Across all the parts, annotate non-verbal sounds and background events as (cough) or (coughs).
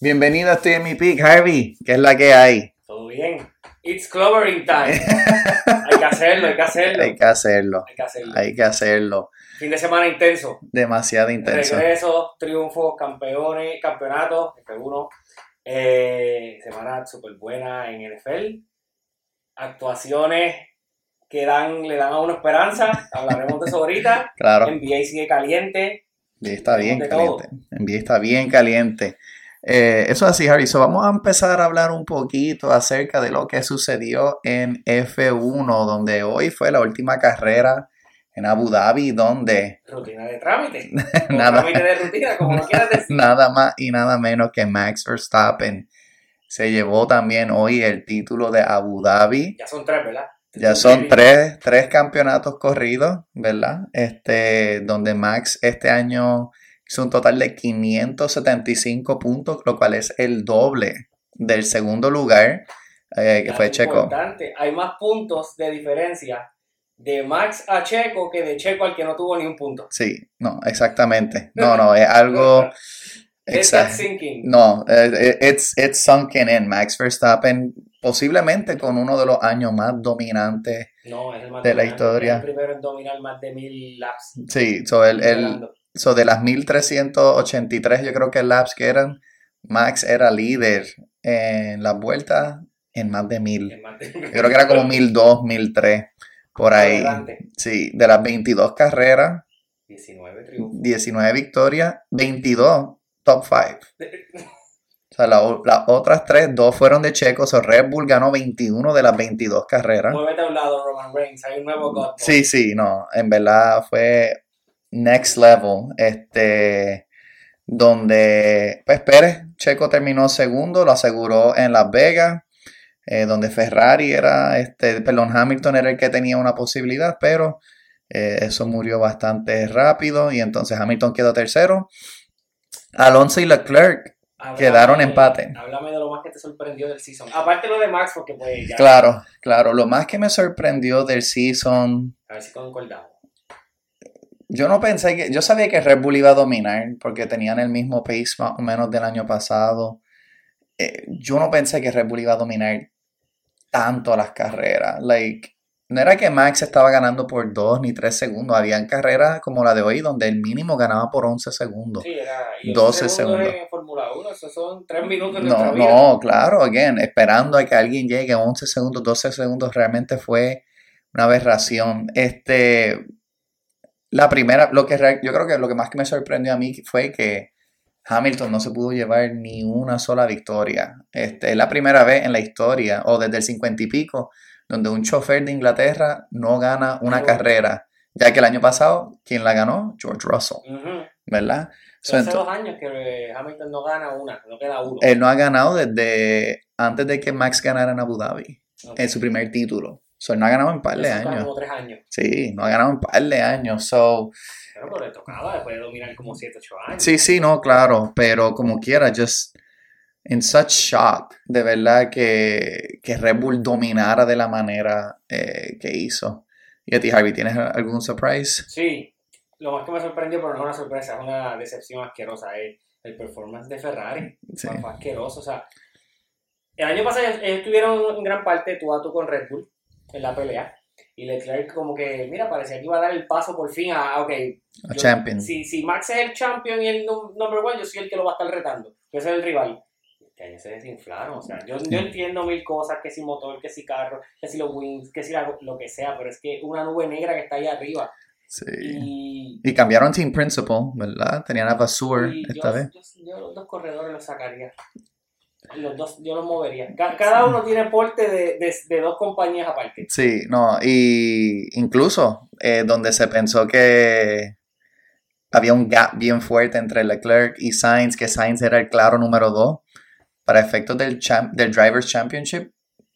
Bienvenido a Estoy en mi pick, Harvey. ¿Qué es la que hay? Todo bien. It's clovering time. (laughs) hay que hacerlo, hay que hacerlo. Hay que hacerlo. Hay que hacerlo. Hay que hacerlo. Fin de semana intenso. Demasiado intenso. Regresos, triunfos, campeones, campeonatos, F1. Eh, semana súper buena en NFL. Actuaciones que dan, le dan a uno esperanza. Hablaremos de eso ahorita. (laughs) Claro. NBA sigue caliente. NBA está bien caliente. NBA está bien caliente. Eh, eso es así, Harry. So, vamos a empezar a hablar un poquito acerca de lo que sucedió en F1, donde hoy fue la última carrera en Abu Dhabi, donde (laughs) Rutina de trámite. (laughs) Nada. Trámite de rutina, como lo quieras (laughs) decir. nada más y nada menos que Max Verstappen se llevó también hoy el título de Abu Dhabi. Ya son tres, ¿verdad? Ya son tres, tres campeonatos corridos, ¿verdad? Este, donde Max este año hizo un total de 575 puntos, lo cual es el doble del segundo lugar, eh, que fue Checo. importante, Hay más puntos de diferencia de Max a Checo que de Checo al que no tuvo ni un punto. Sí, no, exactamente. (laughs) No, no, es algo... Exacto. No, eh, it's, it's sunken in. Max Verstappen, posiblemente con uno de los años más dominantes. No, es el más De la historia. El primero en dominar más de mil laps. Sí, so el, el, Ganando. So de las 1383, yo creo que laps que eran, Max era líder en las vueltas en más de mil. Yo creo que era como 1002, 1003, por ahí. Adelante. Sí, de las 22 carreras, 19 triunfos. 19 victorias, 22 top 5. (laughs) O sea, la- las otras tres, dos fueron de Checo. So Red Bull ganó 21 de las 22 carreras. Muévete a un lado, Roman Reigns. Hay un nuevo God. Sí, sí, no, en verdad fue next level. Este, donde, pues Pérez, Checo terminó segundo, lo aseguró en Las Vegas, eh, donde Ferrari era, este, perdón, Hamilton era el que tenía una posibilidad, pero eh, eso murió bastante rápido y entonces Hamilton quedó tercero. Alonso y Leclerc Háblame- quedaron empate. Háblame de lo más que te sorprendió del season. Aparte lo de Max, porque pues ya. Claro, claro. Lo más que me sorprendió del season, A ver si concordamos. Yo no pensé que, yo sabía que Red Bull iba a dominar porque tenían el mismo pace más o menos del año pasado. Eh, yo no pensé que Red Bull iba a dominar tanto las carreras. Like, no era que Max estaba ganando por 2 ni 3 segundos. Habían carreras como la de hoy donde el mínimo ganaba por 11 segundos. Sí, era. y 12 segundos segundos. En Fórmula 1, eso son 3 minutos de nuestra No, no, claro, again, esperando a que alguien llegue a 11 segundos, 12 segundos, realmente fue una aberración. Este, la primera, lo que yo creo que lo que más que me sorprendió a mí fue que Hamilton no se pudo llevar ni una sola victoria. Este, es la primera vez en la historia, o desde el 50 y pico, donde un chofer de Inglaterra no gana una No. carrera. Ya que el año pasado, ¿quién la ganó? George Russell. ¿verdad? So, Hace dos años que eh, Hamilton no gana una, no queda uno. él no ha ganado desde antes de que Max ganara en Abu Dhabi, en su primer título. So, él no ha ganado en par de años. como tres años. Sí, no ha ganado en par de años. So, Pero, pero le tocaba después de dominar como 7, 8 años. sí, sí, no, claro, pero como quiera, just in such shock, de verdad, que, que Red Bull dominara de la manera eh, que hizo. Y a ti, Harvey, ¿tienes algún surprise? Sí, lo más que me sorprendió, pero no es una sorpresa, es una decepción asquerosa, es el performance de Ferrari. Sí. Fue, asqueroso, o sea, el año pasado ellos estuvieron en gran parte tú a tú con Red Bull en la pelea. Y Leclerc como que, mira, parecía que iba a dar el paso por fin a, ok, A yo- champion. Si, si Max es el champion y el num- number one, yo soy el que lo va a estar retando. Yo soy el rival. Este año se desinflaron. O sea, yo, yo entiendo mil cosas, que si motor, que si carro, que si los wings, que si la- lo que sea, pero es que una nube negra que está ahí arriba. Sí. Y, Y cambiaron team principal, ¿verdad? Tenían a Vasur y esta yo, vez. yo- yo los dos corredores los sacaría. Los dos, yo los movería. Ca- cada uno tiene porte de, de, de dos compañías aparte. Sí, no, y incluso eh, donde se pensó que había un gap bien fuerte entre Leclerc y Sainz, que Sainz era el claro número 2, para efectos del, champ- del Drivers' Championship,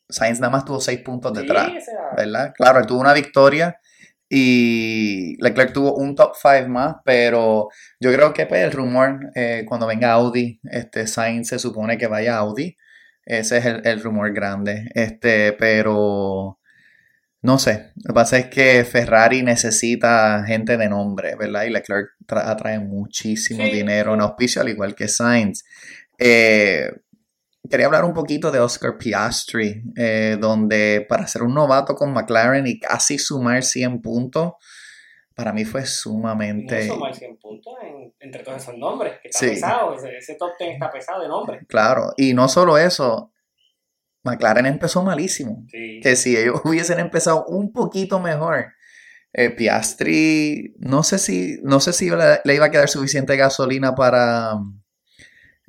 Sainz nada más tuvo 6 puntos detrás, Sí, ¿verdad? Claro, él tuvo una victoria y Leclerc tuvo un top 5 más, pero yo creo que pues, el rumor, eh, cuando venga Audi, este Sainz se supone que vaya a Audi. Ese es el, el rumor grande. Este, pero no sé. Lo que pasa es que Ferrari necesita gente de nombre, ¿verdad? Y Leclerc tra- atrae muchimo Sí, dinero en auspicio, al igual que Sainz. Eh, quería hablar un poquito de Oscar Piastri, eh, donde para ser un novato con McLaren y casi sumar 100 puntos, para mí fue sumamente... No sumar 100 puntos en- entre todos esos nombres, que está Sí. pesado, ese, ese top 10 está pesado de nombres. Claro, y no solo eso, McLaren empezó malísimo. Sí. Que si ellos (laughs) hubiesen empezado un poquito mejor, eh, Piastri, no sé si, no sé si le, le iba a quedar suficiente gasolina para,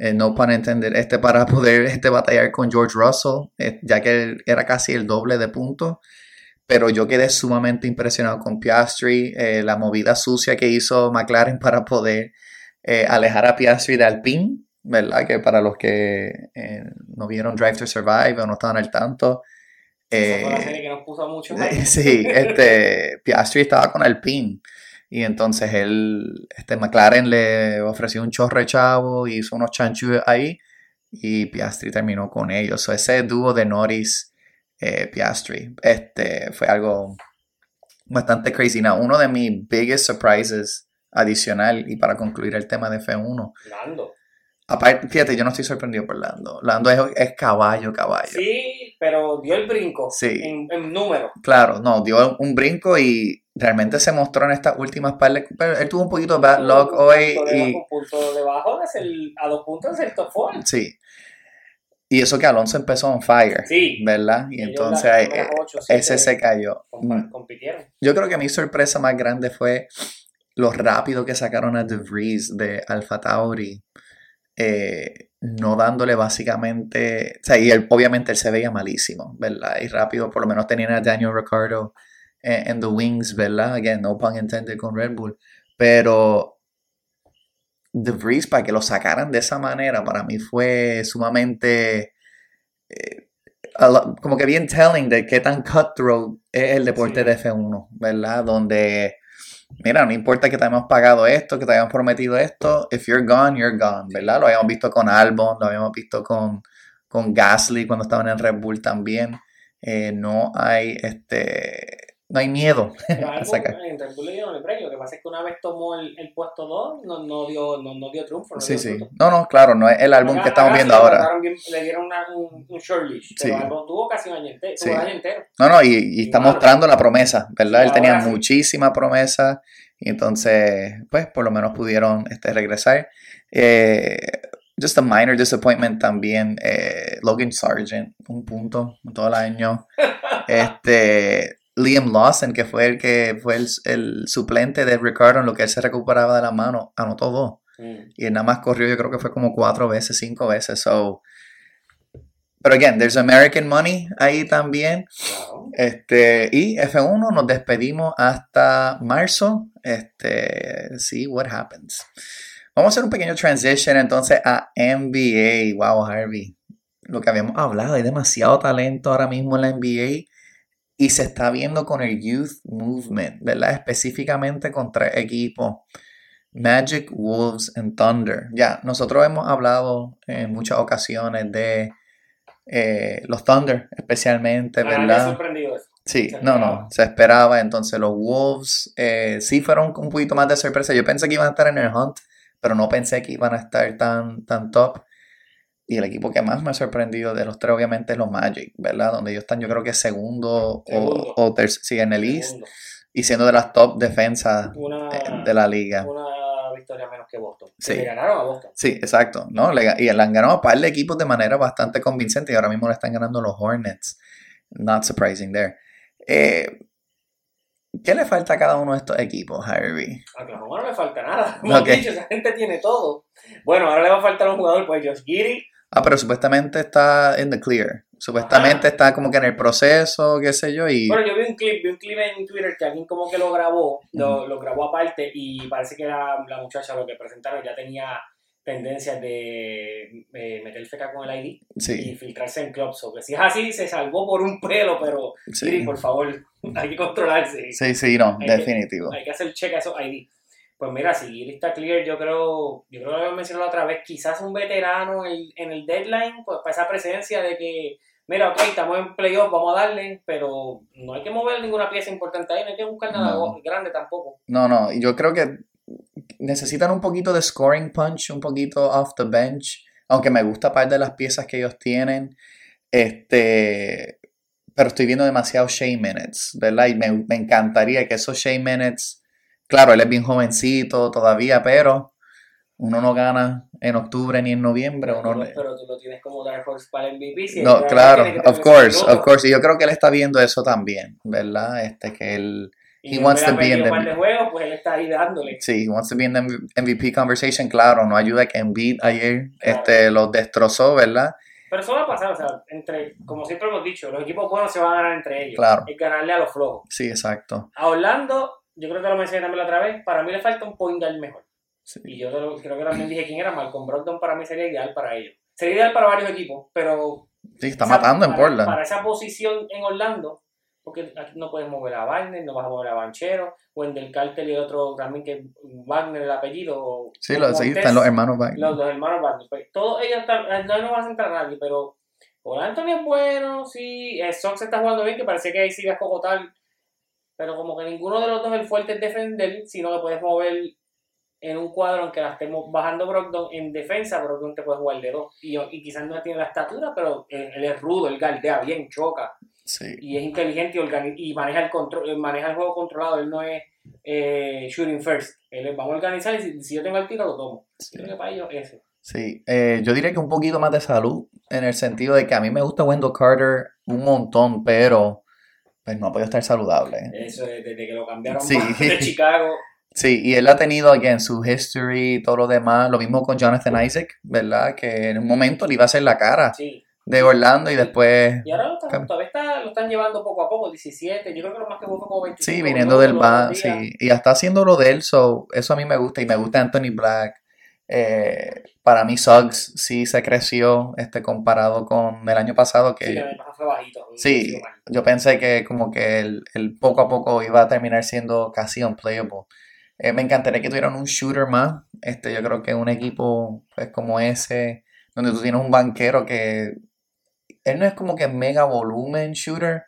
eh, no para entender, este, para poder este, batallar con George Russell, eh, ya que era casi el doble de puntos. Pero yo quedé sumamente impresionado con Piastri, eh, la movida sucia que hizo McLaren para poder alejar a Piastri de Alpine, ¿verdad? Que para los que no vieron Drive to Survive o no estaban al tanto, Esa fue la serie que nos puso eh, (laughs) Sí, este, Piastri estaba con Alpine y entonces él, este McLaren le ofreció un chorre chavo hizo unos chanchus ahí y Piastri terminó con ellos. So, ese dúo de Norris eh, Piastri, este, fue algo bastante crazy. Now, uno de mis biggest surprises adicional y para concluir el tema de F1. Lando. Aparte, fíjate, yo no estoy sorprendido por Lando. Lando es, es caballo, caballo. Sí, pero dio el brinco Sí. en, en número. Claro, no, dio un brinco y realmente se mostró en estas últimas par de... Pero él tuvo un poquito de bad luck hoy y... un punto debajo de ser a dos puntos del top four. Sí. Y eso que Alonso empezó on fire, Sí. ¿verdad? Y entonces eh, primeras eh, ocho, siete ese se cayó. Mm, compitieron. Yo creo que mi sorpresa más grande fue lo rápido que sacaron a De Vries de Alfa Tauri. eh, no dándole básicamente, o sea, y él, obviamente él se veía malísimo, ¿verdad? Y rápido, por lo menos tenían a Daniel Ricciardo en, the wings, ¿verdad? Again, no pun intended con Red Bull, pero De Vries para que lo sacaran de esa manera para mí fue sumamente eh, como que bien telling de qué tan cutthroat es el deporte Sí. de F1, ¿verdad? Donde mira, no importa que te hayamos pagado esto, que te hayamos prometido esto, if you're gone, you're gone, ¿verdad? Lo habíamos visto con Albon, lo habíamos visto con, con Gasly cuando estaban en Red Bull también. Eh, no hay este no hay miedo (laughs) Pero algo, sacar. en Red Bull le dieron el premio. Lo que pasa es que una vez tomó el, el puesto 2, no, no, dio, no, no dio triunfo. No Sí, dio sí. fruto. No, no, claro, no es el álbum Acá- que estamos viendo sí ahora. bien- le dieron una- un, un short leash. Pero Sí. Albon tuvo casi un año entero. Sí. un año entero. No, no, y, y está Claro. mostrando la promesa, ¿verdad? Él tenía muchísima promesa y entonces, pues, por lo menos pudieron este, regresar. Eh, just a minor disappointment también, eh, Logan Sargent, un punto todo el año. (laughs) Este, Liam Lawson, que fue el que fue el, el suplente de Ricardo en lo que él se recuperaba de la mano, anotó dos. Mm. Y él nada más corrió, yo creo que fue como cuatro veces, cinco veces. So, pero again, there's American money ahí también. Claro. Este, y F1 nos despedimos hasta marzo. Este, see what happens. Vamos a hacer un pequeño transition entonces a NBA. Wow, Harvey. Lo que habíamos hablado, hay demasiado talento ahora mismo en la NBA y se está viendo con el Youth Movement, ¿verdad? Específicamente con tres equipos. Magic, Wolves and Thunder. Ya, nosotros hemos hablado en muchas ocasiones de eh, los Thunder, especialmente, Ah, me ¿verdad? eso. Sí, no, no, se esperaba. Entonces los Wolves eh, sí fueron un poquito más de sorpresa. Yo pensé que iban a estar en el hunt, pero no pensé que iban a estar tan, tan top. Y el equipo que más me ha sorprendido de los tres, obviamente, es los Magic, ¿verdad? Donde ellos están, yo creo que segundo, Segundo. o, o terc- sí, en el East, y siendo de las top defensas Una, eh, de la liga. una victoria menos que Boston. Sí. Le ganaron a Boston. Sí, exacto, ¿no? Le y le han ganado a par de equipos de manera bastante convincente y ahora mismo le están ganando los Hornets. Not surprising there. Eh, ¿Qué le falta a cada uno de estos equipos, Harvey? A Oklahoma no le falta nada. Como Ok. han dicho, esa gente tiene todo. Bueno, ahora le va a faltar un jugador, pues Josh Giddy. Ah, pero supuestamente está in the clear. Supuestamente Ajá. está como que en el proceso, qué sé yo, y... Bueno, yo vi un clip, vi un clip en Twitter que alguien como que lo grabó, lo, lo grabó aparte y parece que la, la muchacha lo que presentaron ya tenía tendencias de eh, meter feca con el ID y filtrarse en clubs. O que si es así, se salvó por un pelo, pero sí. Giddy, por favor, (laughs) hay que controlarse. Sí, sí, no, Hay que- definitivo. Hay que hacer check a esos ID. Pues mira, si está clear, yo creo, yo creo que lo mencionado otra vez, quizás un veterano en, en el deadline, pues para esa presencia de que, mira, ok, estamos en playoff, vamos a darle, pero no hay que mover ninguna pieza importante ahí, no hay que buscar nada No. grande tampoco. No, no, yo creo que necesitan un poquito de scoring punch, un poquito off the bench. aunque me gusta par de las piezas que ellos tienen, este, pero estoy viendo demasiado Shea Minutes, ¿verdad? Y me, me encantaría que esos Shea Minutes, claro, él es bien jovencito todavía, pero uno no gana en octubre ni en noviembre. Pero, Uno, tú, pero tú lo tienes como Dark Horse para el MVP. Si no, claro, of course, of course. Y yo creo que él está viendo eso también, ¿verdad? Este, que él, Y he él wants to be in the- de juegos, pues él está ahí dándole. sí, he wants to be in the MVP conversation, claro, no ayuda que Embiid ayer Claro. este, los destrozó, ¿verdad? Pero eso va a pasar, o sea, entre, como siempre hemos dicho, los equipos buenos se van a ganar entre ellos. Claro. Es ganarle a los flojos. Sí, exacto. A Orlando, yo creo que lo mencioné también la otra vez, para mí le falta un point guard mejor. Sí. Y yo creo que también dije quién era, Malcolm Brogdon para mí sería ideal para ellos. Sería ideal para varios equipos, pero Sí, está esa- matando en Portland. Para esa posición en Orlando, porque aquí no puedes mover a Wagner, no vas a mover a Banchero, Wendell Carter y otro también que Wagner el apellido. o- Sí, o lo, sí, están los hermanos Wagner. los, los hermanos Wagner. Pues, todos ellos están, eh, no, no vas a entrar a nadie, pero Paul Anthony es bueno, sí, eh, Sox está jugando bien, que parece que ahí sí vas a cogotar, pero como que ninguno de los dos es el fuerte en defender, sino que puedes mover en un cuadro, aunque la estemos bajando Brogdon en defensa, Brogdon te puede jugar de dos. Y, y quizás no tiene la estatura, pero él, es rudo, él galdea bien, choca, Sí, y es inteligente y, maneja, el control, maneja el juego controlado. Él no es eh, shooting first. Él es, vamos a organizar y si, si yo tengo el tiro, lo tomo. sí. Creo que para ellos eso. Sí, eh, yo diría que un poquito más de salud, en el sentido de que a mí me gusta Wendell Carter un montón, pero pues no ha podido estar saludable. Eso es desde que lo cambiaron Sí. (laughs) de Chicago. Sí, y él ha tenido, again, su history todo lo demás, lo mismo con Jonathan Isaac, ¿verdad? Que en un momento le iba a hacer la cara Sí. de Orlando y después, Y ahora lo están- todavía está, lo están llevando poco a poco, 17. Yo creo que lo más que fue como 25. sí, viniendo del ban, sí, y ya está haciendo lo de él, so, eso a mí me gusta, y me gusta Anthony Black. Eh, para mí Suggs sí se creció este comparado con el año pasado, que Sí, el año pasado fue bajito. Sí, yo pensé que como que el, el poco a poco iba a terminar siendo casi unplayable. Eh, me encantaría que tuvieran un shooter más. Este, yo creo que un equipo pues como ese, donde tú tienes un banquero que él no es como que mega volumen shooter,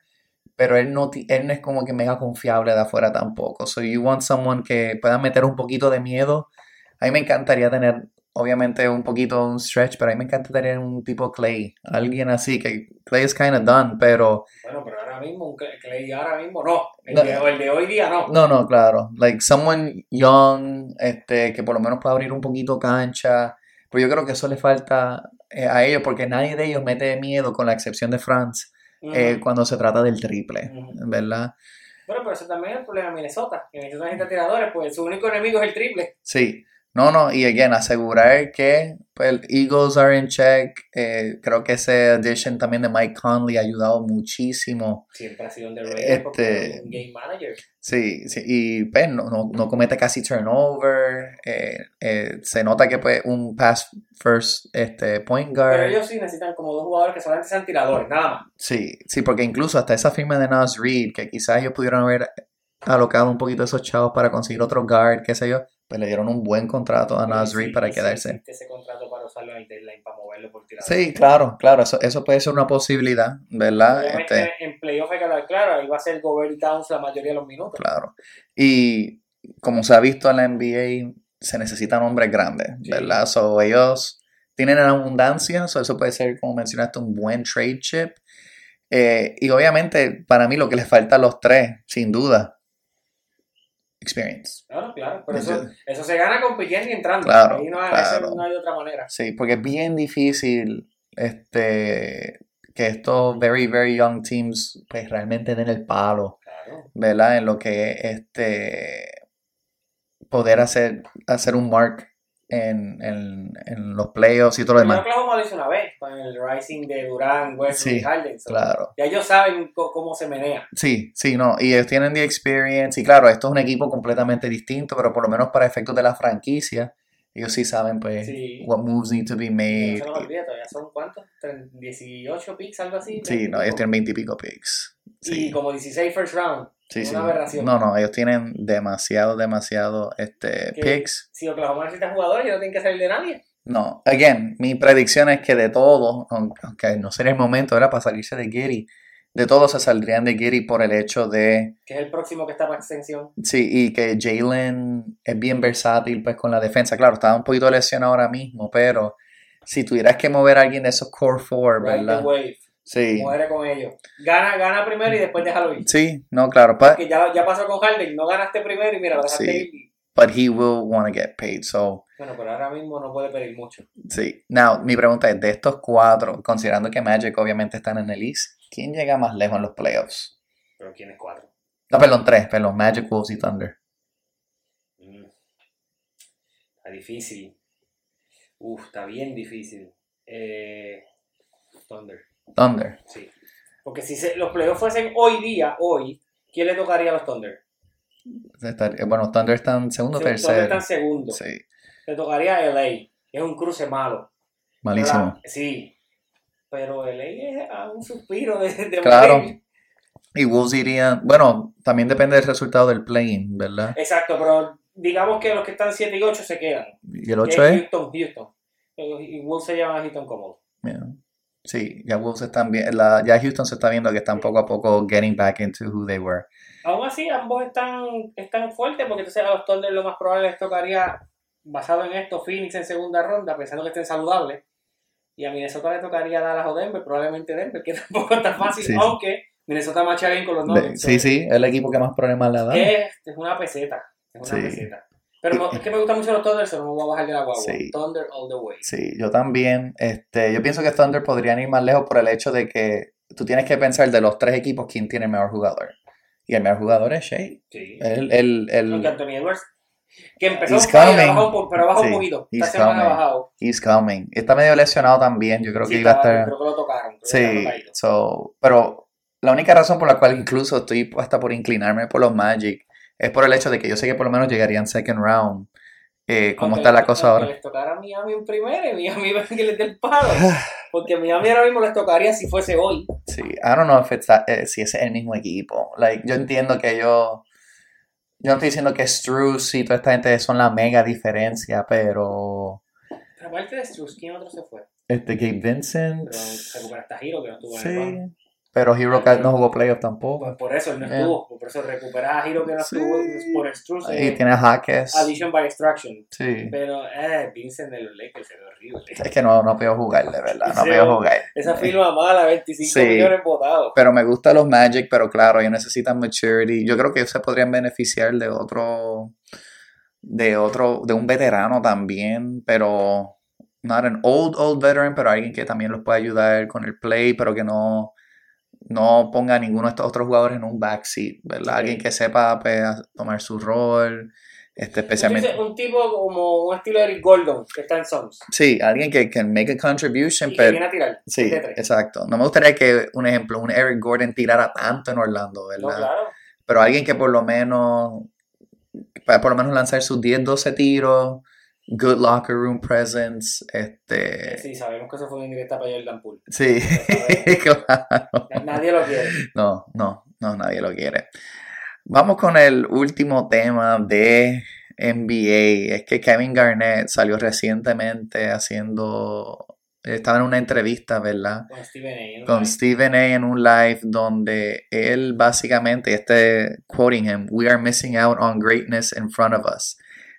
pero él no, él no es como que mega confiable de afuera tampoco. So you want someone que pueda meter un poquito de miedo. A mí me encantaría tener, obviamente, un poquito un stretch, pero a mí me encantaría tener un tipo Clay. Alguien así, que Clay is kind of done, pero Bueno, pero ahora mismo, un Clay- ahora mismo no. El, No. de, el de hoy día no. no, no, claro. Like someone young, este, que por lo menos pueda abrir un poquito cancha. Pero yo creo que eso le falta eh, a ellos, porque nadie de ellos mete miedo, con la excepción de Franz, eh, cuando se trata del triple. ¿verdad? Bueno, pero eso también es el problema de Minnesota. Que Minnesota necesita tiradores, pues su único enemigo es el triple. Sí. No, no, y again, asegurar que pues, el Eagles are in check. eh, creo que ese addition también de Mike Conley ha ayudado muchísimo. Siempre ha sido un Este- game manager. Sí, sí, y pues, no, no, no comete casi turnover. eh, eh, se nota que pues un pass first este, point guard. Pero ellos sí necesitan como dos jugadores que solamente sean tiradores, nada más. Sí, sí, porque incluso hasta esa firma de Nas Reed, que quizás ellos pudieron haber alocado un poquito esos chavos para conseguir otro guard, qué sé yo, pues le dieron un buen contrato a Nas Sí, Reed para sí quedarse. existe ese contrato para usarlo en el deadline, para moverlo por tirador. Sí, claro, claro, eso, eso puede ser una posibilidad, ¿verdad? Obviamente Este, en playoff hay que hablar claro, ahí va a ser Gobert y Towns la mayoría de los minutos. claro. Y como se ha visto en la NBA, se necesitan hombres grandes, Sí. ¿verdad? So, ellos tienen en abundancia, so eso puede ser, como mencionaste, un buen trade chip. Eh, y obviamente, para mí, lo que les falta a los tres, sin duda, experience. Claro, claro, pero eso, eso se gana compitiendo y entrando. Claro, Ahí no claro. no hay otra manera. Sí, porque es bien difícil este, que estos very, very young teams pues realmente den el palo. Claro. ¿verdad? En lo que es este poder hacer, hacer un mark en, en, en los playoffs y todo lo demás. Oklahoma lo hizo una vez con el Rising de Durán, Sí, y Harden. so, Claro. Ya ellos saben cómo se menea. Sí, sí, no. Y ellos tienen the experience. Y claro, esto es un equipo completamente distinto, pero por lo menos para efectos de la franquicia, ellos sí saben, pues, Sí. what moves need to be No made. se nos olvida, todavía son cuántos? Tre- 18 picks, algo así. Sí, 20 no, ellos pico. tienen veintipico picks. Y como 16 first round. sí, una aberración. No, no, ellos tienen demasiado, demasiado este, Que picks. Si Oklahoma necesita jugadores, ellos no tienen que salir de nadie. No, again, mi predicción es que de todos, aunque no sería el momento, era para salirse de Giri, de todos se saldrían de Giri por el hecho de, Que es el próximo que está para extensión. sí, y que Jalen es bien versátil pues con la defensa. Claro, estaba un poquito lesionado ahora mismo, pero si tuvieras que mover a alguien de esos core four, ¿verdad? wave. Sí. Muere con ellos. Gana, gana primero y después déjalo ir. Sí, no, claro. But, Que ya, ya pasó con Harden, no ganaste primero y mira, lo dejaste Sí. ir. but he will want to get paid. So, Bueno, pero ahora mismo no puede pedir mucho. sí. Now, mi pregunta es, de estos cuatro, considerando que Magic obviamente están en el East, ¿quién llega más lejos en los playoffs? Pero ¿quién es cuatro? No, perdón, tres, perdón, Magic, Wolves y Thunder. Mm. Está difícil. Uf, está bien difícil. Eh, Thunder, Thunder. sí. Porque si se- los playoffs fuesen hoy día, hoy, ¿quién le tocaría a los Thunder? Bueno, Thunder está en segundo, Si los Thunder tercero. están segundo. Sí, Le tocaría a LA. Es un cruce malo. malísimo. ¿verdad? Sí. Pero LA es a un suspiro de, de Claro. Y Wolves irían, bueno, también depende del resultado del play-in, ¿verdad? Exacto, pero digamos que los que están 7 y 8 se quedan. Y el Que 8 es, Houston, Houston. Y Wolves se llevan a Houston cómodo. yeah. Sí, ya Wolves están bien, la, ya Houston se está viendo que están poco a poco getting back into who they were. Aún así, ambos están, están fuertes porque entonces a los Thunder lo más probable les tocaría, basado en esto, Phoenix en segunda ronda, pensando que estén saludables. Y a Minnesota le tocaría Dallas o Denver, probablemente Denver, que (laughs) tampoco está fácil, Sí, aunque Minnesota macha bien con los Nuggets. sí, sí, es el equipo que más problemas le. Es, es una peseta. Es una Sí. peseta. Pero mo- es que me gustan mucho los Thunder, so no me voy a bajar de la guagua. Sí. Thunder all the way. Sí, yo también. Este, yo pienso que Thunder podrían ir más lejos por el hecho de que tú tienes que pensar de los tres equipos quién tiene el mejor jugador. Y el mejor jugador es Shea. Sí. El, el, el, Aunque Anthony Edwards, que empezó bajó pero bajó Sí, un poquito. he's Esta semana ha coming. bajado. he's coming. Está medio lesionado también. Yo creo Sí, que iba a estar. Creo que lo tocaron. Sí, so, pero la única razón por la cual incluso estoy hasta por inclinarme por los Magic es por el hecho de que yo sé que por lo menos llegarían second round. Eh, Aunque está la cosa ahora. les tocara a Miami en primero y Miami (laughs) que les dé el palo. (sighs) Porque Miami ahora mismo les tocaría si fuese hoy. Sí, I don't know if it's that- eh, si es el mismo equipo. Like, yo entiendo que yo. Yo no estoy diciendo que Struz y toda esta gente son la mega diferencia, pero. Aparte de Struz, ¿quién otro se fue? Este Gabe Vincent. Pero recuperaste a Hiro que no estuvo en el Sí. banco. Pero Hero Cat no jugó playoff tampoco. Por eso él no Yeah. estuvo. Por eso recuperas a Hiro que no Sí. estuvo por Struz. Y tiene Jaques. Addition by Extraction. Sí. Pero, eh, Vincent de los Lakers se ve horrible. Es que no, no puedo jugar, de verdad. No Sí. puedo jugar. Esa firma mala, 25 Sí. millones votados. Pero me gustan los Magic, pero claro, ellos necesitan maturity. Yo creo que ellos se podrían beneficiar de otro, de otro, de un veterano también, pero not an old, old veteran, pero alguien que también los pueda ayudar con el play, pero que no, no ponga a ninguno de estos otros jugadores en un backseat, ¿verdad? Alguien que sepa pues, tomar su rol, este, especialmente... Entonces, un tipo como un estilo de Eric Gordon, que está en Suns. Sí, alguien que can make a contribution, Y que pero... viene a tirar. Sí, exacto. No me gustaría que, un ejemplo, un Eric Gordon tirara tanto en Orlando, No, ¿verdad? claro. pero alguien que por lo menos para por lo menos lanzar sus 10, 12 tiros, good locker room presence, este Sí, sabemos que eso fue una indirecta para Jordan Poole. sí, (laughs) (laughs) claro. Nadie lo quiere. No, no, no, nadie lo quiere. Vamos con el último tema de NBA. Es que Kevin Garnett salió recientemente haciendo, estaba en una entrevista, ¿verdad? Con Steven A. con Stephen A. en un live donde él básicamente, este quoting him, we are missing out on greatness in front of us,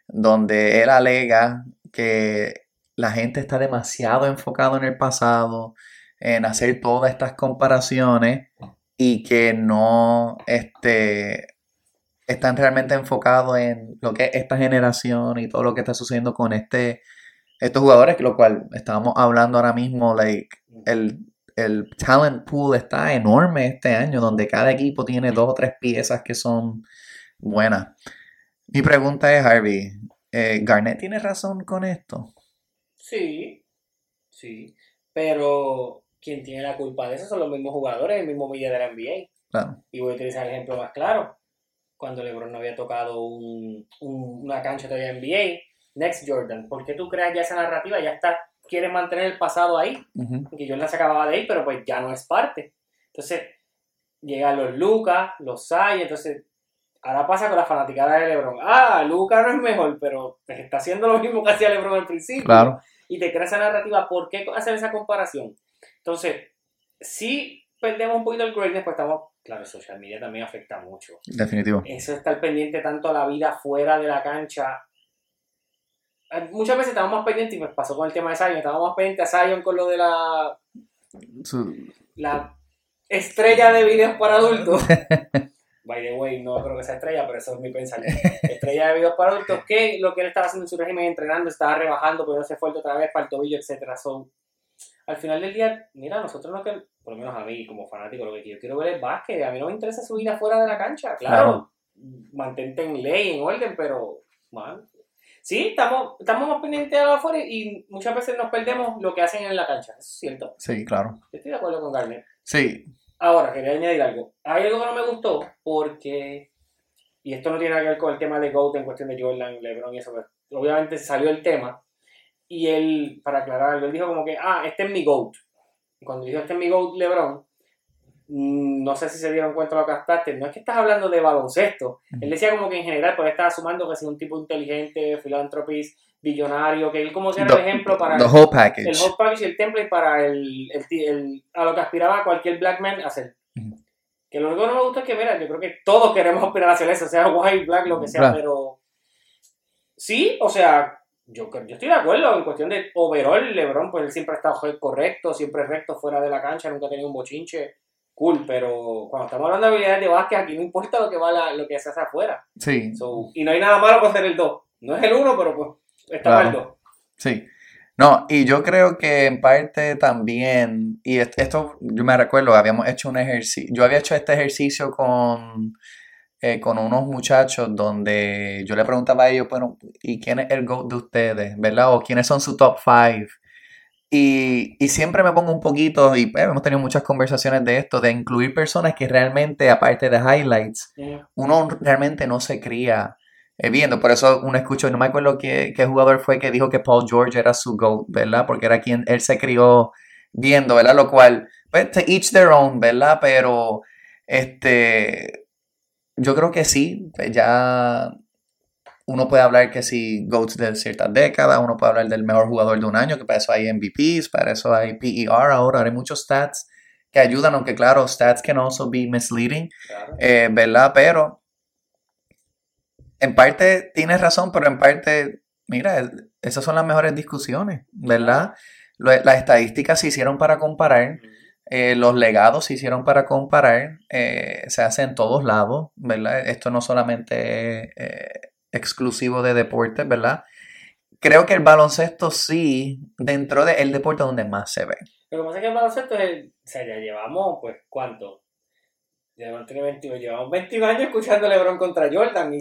donde él alega que la gente está demasiado enfocado en el pasado, en hacer todas estas comparaciones y que no este, están realmente enfocados en lo que es esta generación y todo lo que está sucediendo con este estos jugadores, lo cual estábamos hablando ahora mismo, like, el, el talent pool está enorme este año, donde cada equipo tiene dos o tres piezas que son buenas. Mi pregunta es, Harvey, eh, ¿Garnett tiene razón con esto? Sí, sí. Pero quien tiene la culpa de eso son los mismos jugadores, el mismo media de la NBA. Claro, Y voy a utilizar el ejemplo más claro. Cuando LeBron no había tocado un, un- una cancha todavía NBA, Next Jordan, ¿por qué tú creas ya esa narrativa? Ya está, quieres mantener el pasado ahí, ujú, que Jordan se acababa de ir, pero pues ya no es parte. Entonces, llegan los Lucas, los Sai, entonces, ahora pasa con la fanaticada de LeBron. Ah, Lucas no es mejor, pero pues, está haciendo lo mismo que hacía LeBron al principio claro, y te crea esa narrativa, ¿por qué hacer esa comparación? Entonces, si perdemos un poquito el greatness, pues estamos, claro, social media también afecta mucho. definitivo. Eso estar pendiente tanto a la vida fuera de la cancha muchas veces estamos más pendientes, y me pasó con el tema de Zion, estábamos más pendientes a Zion con lo de la, la estrella de videos para adultos. (laughs) By the way, no creo que sea estrella, pero eso es mi pensamiento. Estrella de videos para adultos, que lo que él estaba haciendo en su régimen entrenando, estaba rebajando, pero se fue otra vez para el tobillo, etc. So, al final del día, mira, nosotros no que, por lo menos a mí como fanático, lo que yo quiero ver es básquet. A mí no me interesa su vida fuera de la cancha, claro. Mantente en ley, en orden, pero, man, sí, estamos, estamos más pendientes de afuera y muchas veces nos perdemos lo que hacen en la cancha. Eso es cierto. Sí, claro. Estoy de acuerdo con Garner. Sí, Ahora, quería añadir algo. Hay algo que no me gustó porque, y esto no tiene nada que ver con el tema de GOAT en cuestión de Jordan, LeBron y eso, obviamente salió el tema y él, para aclarar algo, él dijo como que, ah, este es mi GOAT. Y cuando dijo este es mi GOAT LeBron, no sé si se dieron cuenta lo que captaste, no es que estás hablando de baloncesto. Él decía como que en general, pues estaba sumando que es un tipo inteligente, filantropista, billonario, que él como que era el ejemplo para el, whole package. el whole package y el template para el, el, a lo que aspiraba cualquier black man a hacer. Que lo único que no me gusta es que, mira, yo creo que todos queremos aspirar hacer eso, sea white, black, lo que sea, pero sí, o sea, yo, yo estoy de acuerdo en cuestión de overall, LeBron, pues él siempre ha estado correcto, siempre recto fuera de la cancha, nunca ha tenido un bochinche. Cool, pero cuando estamos hablando de habilidades de básquet, aquí no importa lo que va lo que se hace afuera. Sí. y no hay nada malo con ser el 2. No es el 1, pero pues Está Sí. No, y yo creo que en parte también, y esto yo me recuerdo, habíamos hecho un ejercicio, yo había hecho este ejercicio con, eh, con unos muchachos donde yo le preguntaba a ellos, bueno, ¿y quién es el GOAT de ustedes? ¿Verdad? O quiénes son su top five. Y, siempre me pongo un poquito, y pues, hemos tenido muchas conversaciones de esto, de incluir personas que realmente, aparte de highlights, uno realmente no se cría eh, viendo. Por eso uno escuchó, no me acuerdo qué, qué, jugador fue que dijo que Paul George era su GOAT, ¿verdad? Porque era quien él se crió viendo, ¿verdad? Lo cual, pues, to each their own, ¿verdad? Pero, este, yo creo que sí, pues, ya uno puede hablar que si GOATs de ciertas décadas, uno puede hablar del mejor jugador de un año, que para eso hay MVPs, para eso hay PER ahora, hay muchos stats que ayudan, aunque claro, stats can also be misleading, eh, ¿verdad? Pero en parte tienes razón, pero en parte, mira, esas son las mejores discusiones, ¿verdad? Las estadísticas se hicieron para comparar, eh, los legados se hicieron para comparar, eh, se hace en todos lados, ¿verdad? Esto no solamente exclusivo de deportes, ¿verdad? Creo que el baloncesto sí, dentro del deporte donde más se ve. Lo que pasa es que el baloncesto es, o sea, ya llevamos, pues, ¿cuánto? llevamos 21 años escuchando LeBron contra Jordan. Y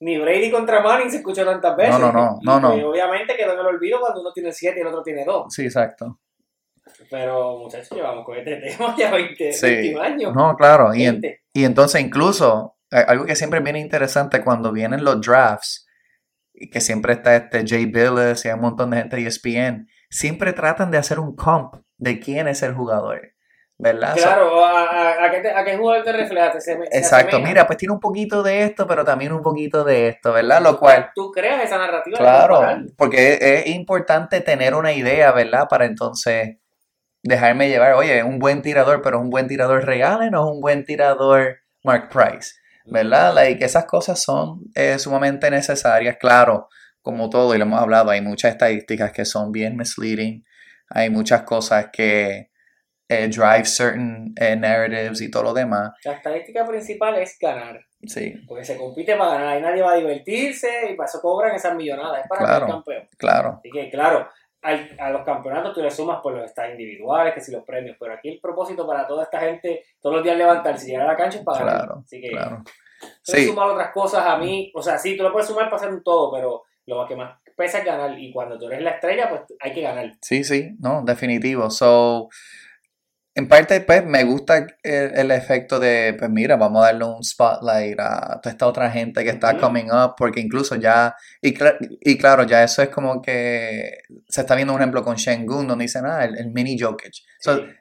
Ni Brady contra Manning se escuchó tantas veces. No, no, no. no, y, obviamente quedó en el olvido cuando uno tiene 7 y el otro tiene 2. Sí, exacto. Pero muchachos, llevamos con este (laughs) tema ya 20, 21 años. No, claro. Y, y entonces incluso, algo que siempre es bien interesante cuando vienen los drafts, y que siempre está este Jay Billis y hay un montón de gente de ESPN, siempre tratan de hacer un comp de quién es el jugador. ¿verdad? Claro, a, qué jugador te refleja? exacto, mira, pues tiene un poquito de esto, pero también un poquito de esto, ¿verdad? Lo cual... Tú creas esa narrativa. Claro, porque es, importante tener una idea, ¿verdad? Para entonces dejarme llevar, oye, un buen tirador, pero es un buen tirador real, no es un buen tirador Mark Price, ¿verdad? Like, esas cosas son eh, sumamente necesarias, claro, como todo, y lo hemos hablado, hay muchas estadísticas que son bien misleading, hay muchas cosas que eh, drive certain eh, narratives y todo lo demás. La estadística principal es ganar. Sí. Porque se compite para ganar, y nadie va a divertirse y para eso cobran esas millonadas, es para el campeón. Claro. Así que, claro, a los campeonatos tú le sumas por los estados individuales, que si los premios, pero aquí el propósito para toda esta gente todos los días levantarse y llegar a la cancha es para claro, ganar. Así que, claro. Sí. sumar otras cosas a mí, o sea, sí, tú lo puedes sumar para hacer un todo, pero lo que más pesa es ganar y cuando tú eres la estrella, pues hay que ganar. Sí, sí, no, definitivo. So, en parte, pues, me gusta el, efecto de, pues, mira, vamos a darle un spotlight a toda esta otra gente que está coming up, porque incluso ya, y, y claro, ya eso es como que se está viendo un ejemplo con Shengun, donde dicen, ah, el, mini Jokic.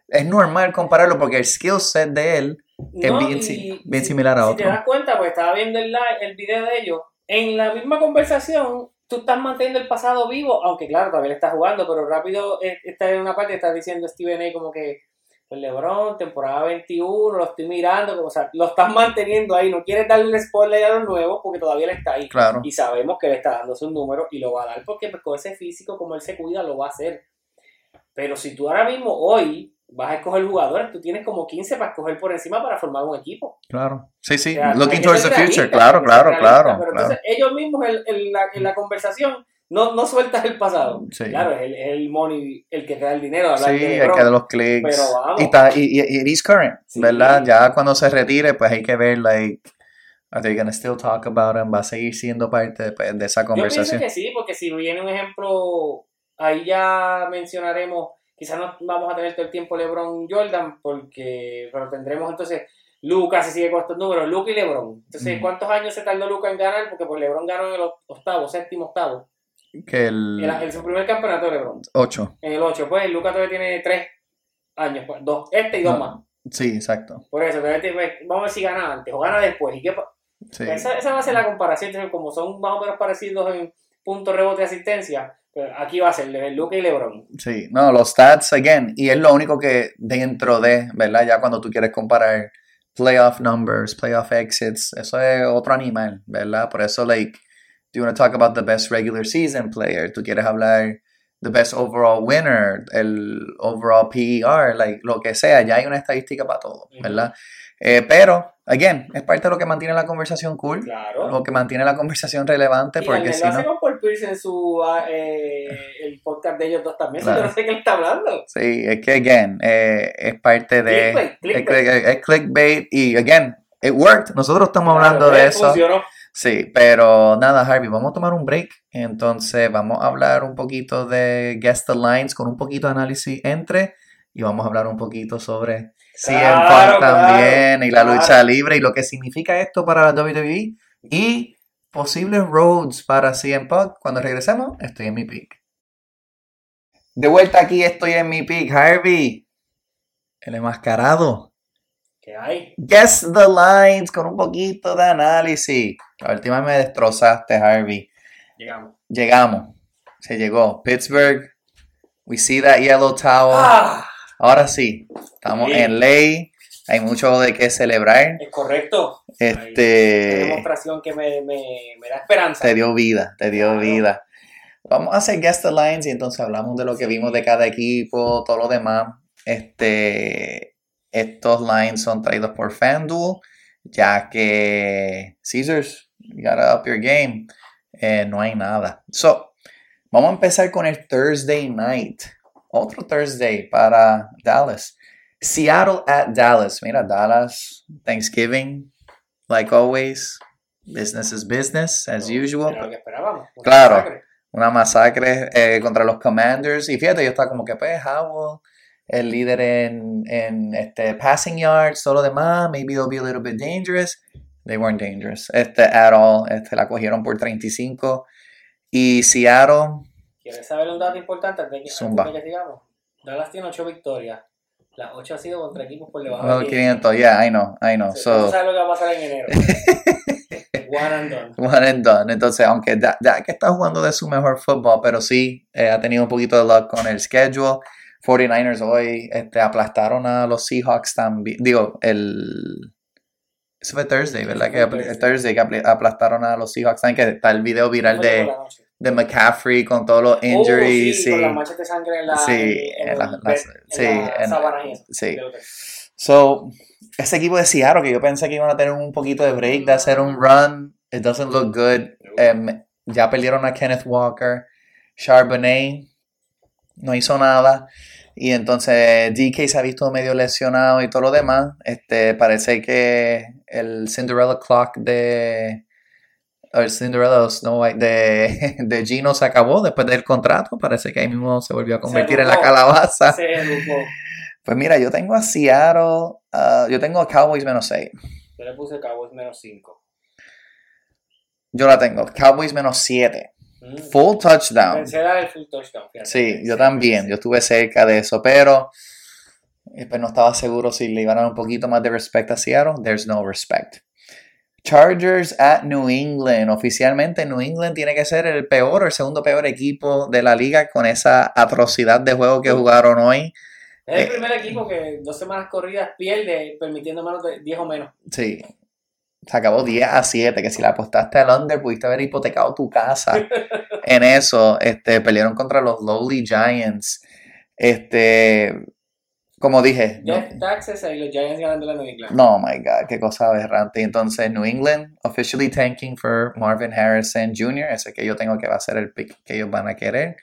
es normal compararlo porque el skill set de él es bien, similar a otro. Si te das cuenta, pues estaba viendo el, live, el video de ellos, en la misma conversación, tú estás manteniendo el pasado vivo, aunque claro, todavía le estás jugando, pero rápido eh, está en una parte, está diciendo Steven A como que Pues LeBron, temporada 21, lo estoy mirando, o sea, lo estás manteniendo ahí, no quieres darle un spoiler a los nuevos porque todavía él está ahí. Claro. Y sabemos que él está dando su número y lo va a dar porque pues, con ese físico, como él se cuida, lo va a hacer. Pero si tú ahora mismo, hoy, vas a escoger jugadores, tú tienes como 15 para escoger por encima para formar un equipo. Claro. Sí, sí. O sea, Looking towards the future. realista, Claro, claro, realista, claro. Pero claro. entonces ellos mismos en, en la, en la conversación no, no sueltas el pasado. Sí. Claro, es el, el money el que te da el dinero. Sí, de que de los clics. Pero vamos. Y, está, y, y, it is current, Sí. ¿verdad? Ya cuando se retire, pues hay que ver, like, are they gonna still talk about him? ¿Va a seguir siendo parte pues, de esa Yo pienso conversación? que sí, porque si viene un ejemplo, ahí ya mencionaremos, quizás no vamos a tener todo el tiempo LeBron Jordan, porque pero tendremos entonces Lucas se sigue con estos números, Luca y LeBron. Entonces, Mm. ¿cuántos años se tardó Luca en ganar? Porque pues LeBron ganó en el octavo, séptimo, octavo. Que el la- en su primer campeonato de LeBron. 8. En el 8, pues Lucas todavía tiene 3 años, pues, dos, este y dos No. más. Sí, exacto. Por eso, pues, vamos a ver si gana antes o gana después. ¿Y qué Sí. esa, esa va a ser la comparación, entonces, como son más o menos parecidos en punto, rebote y asistencia, pues, aquí va a ser Luka y LeBron. Sí, no, los stats, again, y es lo único que dentro de, ¿verdad? Ya cuando tú quieres comparar playoff numbers, playoff exits, eso es otro animal, ¿verdad? Por eso, like, do you want to talk about the best regular season player? Tú quieres hablar the best overall winner, el overall PER, like, lo que sea, ya hay una estadística para todo, ¿verdad? Eh, pero, again, es parte de lo que mantiene la conversación cool, Claro. lo que mantiene la conversación relevante, y porque si no... con Paul Pierce en su ah, eh, el podcast de ellos dos también. Claro. Yo no sé qué está hablando. Sí, es que, again, eh, es parte de... Clickbait, es, clickbait. click- es clickbait y, again, it worked. Nosotros estamos hablando Claro, de eh, eso. Funcionó. Sí, pero nada, Harvey, vamos a tomar un break. Entonces, vamos a hablar un poquito de Guest Lines con un poquito de análisis entre y vamos a hablar un poquito sobre CM Claro, Punk también y la claro. lucha libre y lo que significa esto para la WWE y posibles roads para CM Punk. Cuando regresemos, estoy en mi peak. De vuelta aquí, estoy en mi peak, Harvey. El enmascarado. ¿Qué hay? Guess the lines con un poquito de análisis. La última me destrozaste, Harvey. Llegamos. Llegamos. Se llegó. Pittsburgh. We see that yellow towel. Ah, Ahora sí. Estamos en ley. Hay mucho de qué celebrar. es correcto. Una Este. demostración que me, me, me da esperanza. Te dio vida. Te dio Claro. vida. Vamos a hacer guess the lines y entonces hablamos de lo que vimos de cada equipo, todo lo demás. Este. Estos lines son traídos por FanDuel, ya que Caesars, you gotta up your game. Eh, no hay nada. So, vamos a empezar con el Thursday night. Otro Thursday para Dallas. Seattle at Dallas. Mira, Dallas, Thanksgiving, like always. Business is business, as usual. Era lo que esperábamos. Una Claro. masacre. Una masacre eh, contra los Commanders. Y fíjate, yo estaba como que, pues, Howell, el líder en, en este, passing yards, todo lo demás. Maybe they'll be a little bit dangerous. They weren't dangerous este, at all. Este, la cogieron por 35. Y Seattle, ¿Quieres saber un dato importante antes de que, Zumba. antes que? Dallas tiene 8 victorias. Las 8 ha sido contra equipos por debajo well, de 500, yeah, I know, I know. Sí, So, no sabes lo que va a pasar en enero. (laughs) One and done. one and done. Entonces, aunque Da- Dak está jugando de su mejor fútbol, pero sí eh, ha tenido un poquito de luck con el schedule. 49ers hoy este, aplastaron a los Seahawks también. Digo, el. Eso fue Thursday, ¿verdad? Que Thursday. Thursday que apl- aplastaron a los Seahawks. Saben que está el video viral de, la de McCaffrey con todos los Oh, injuries. sí, con las sí, manchas de sangre en la, Sí, en, en las- en sí, la en- sábana y eso, sí. So, ese equipo de Seattle que yo pensé que iban a tener un poquito de break, de hacer un run, it doesn't look good. Em, ya perdieron a Kenneth Walker, Charbonnet no hizo nada. Y entonces DK se ha visto medio lesionado y todo lo demás. Este, parece que el Cinderella Clock de. El Cinderella Snow White de, (laughs) de Gino se acabó después del contrato. Parece que ahí mismo se volvió a convertir en la calabaza. Se. Pues mira, yo tengo a Seattle, ah, yo tengo a Cowboys menos 6. Yo le puse Cowboys menos 5. Yo la tengo, Cowboys menos 7. Full touchdown. Pensé dar el full touchdown. fíjate. Sí, yo también, yo estuve cerca de eso, pero eh, pues no estaba seguro si le iban a dar un poquito más de respect a Seattle. There's no respect. Chargers at New England. Oficialmente New England tiene que ser el peor o el segundo peor equipo de la liga con esa atrocidad de juego que jugaron hoy. Es el Eh, primer equipo que dos semanas corridas pierde permitiendo menos de 10 o menos. Sí. Se acabó 10 a 7, que si la apostaste al under pudiste haber hipotecado tu casa. (laughs) en eso, este, pelearon contra los Lowly Giants. Este, como dije, Taxes y los Giants ganando la New England. no, my God, qué cosa aberrante. Entonces, New England officially tanking for Marvin Harrison Jr., ese que yo tengo que va a ser el pick que ellos van a querer.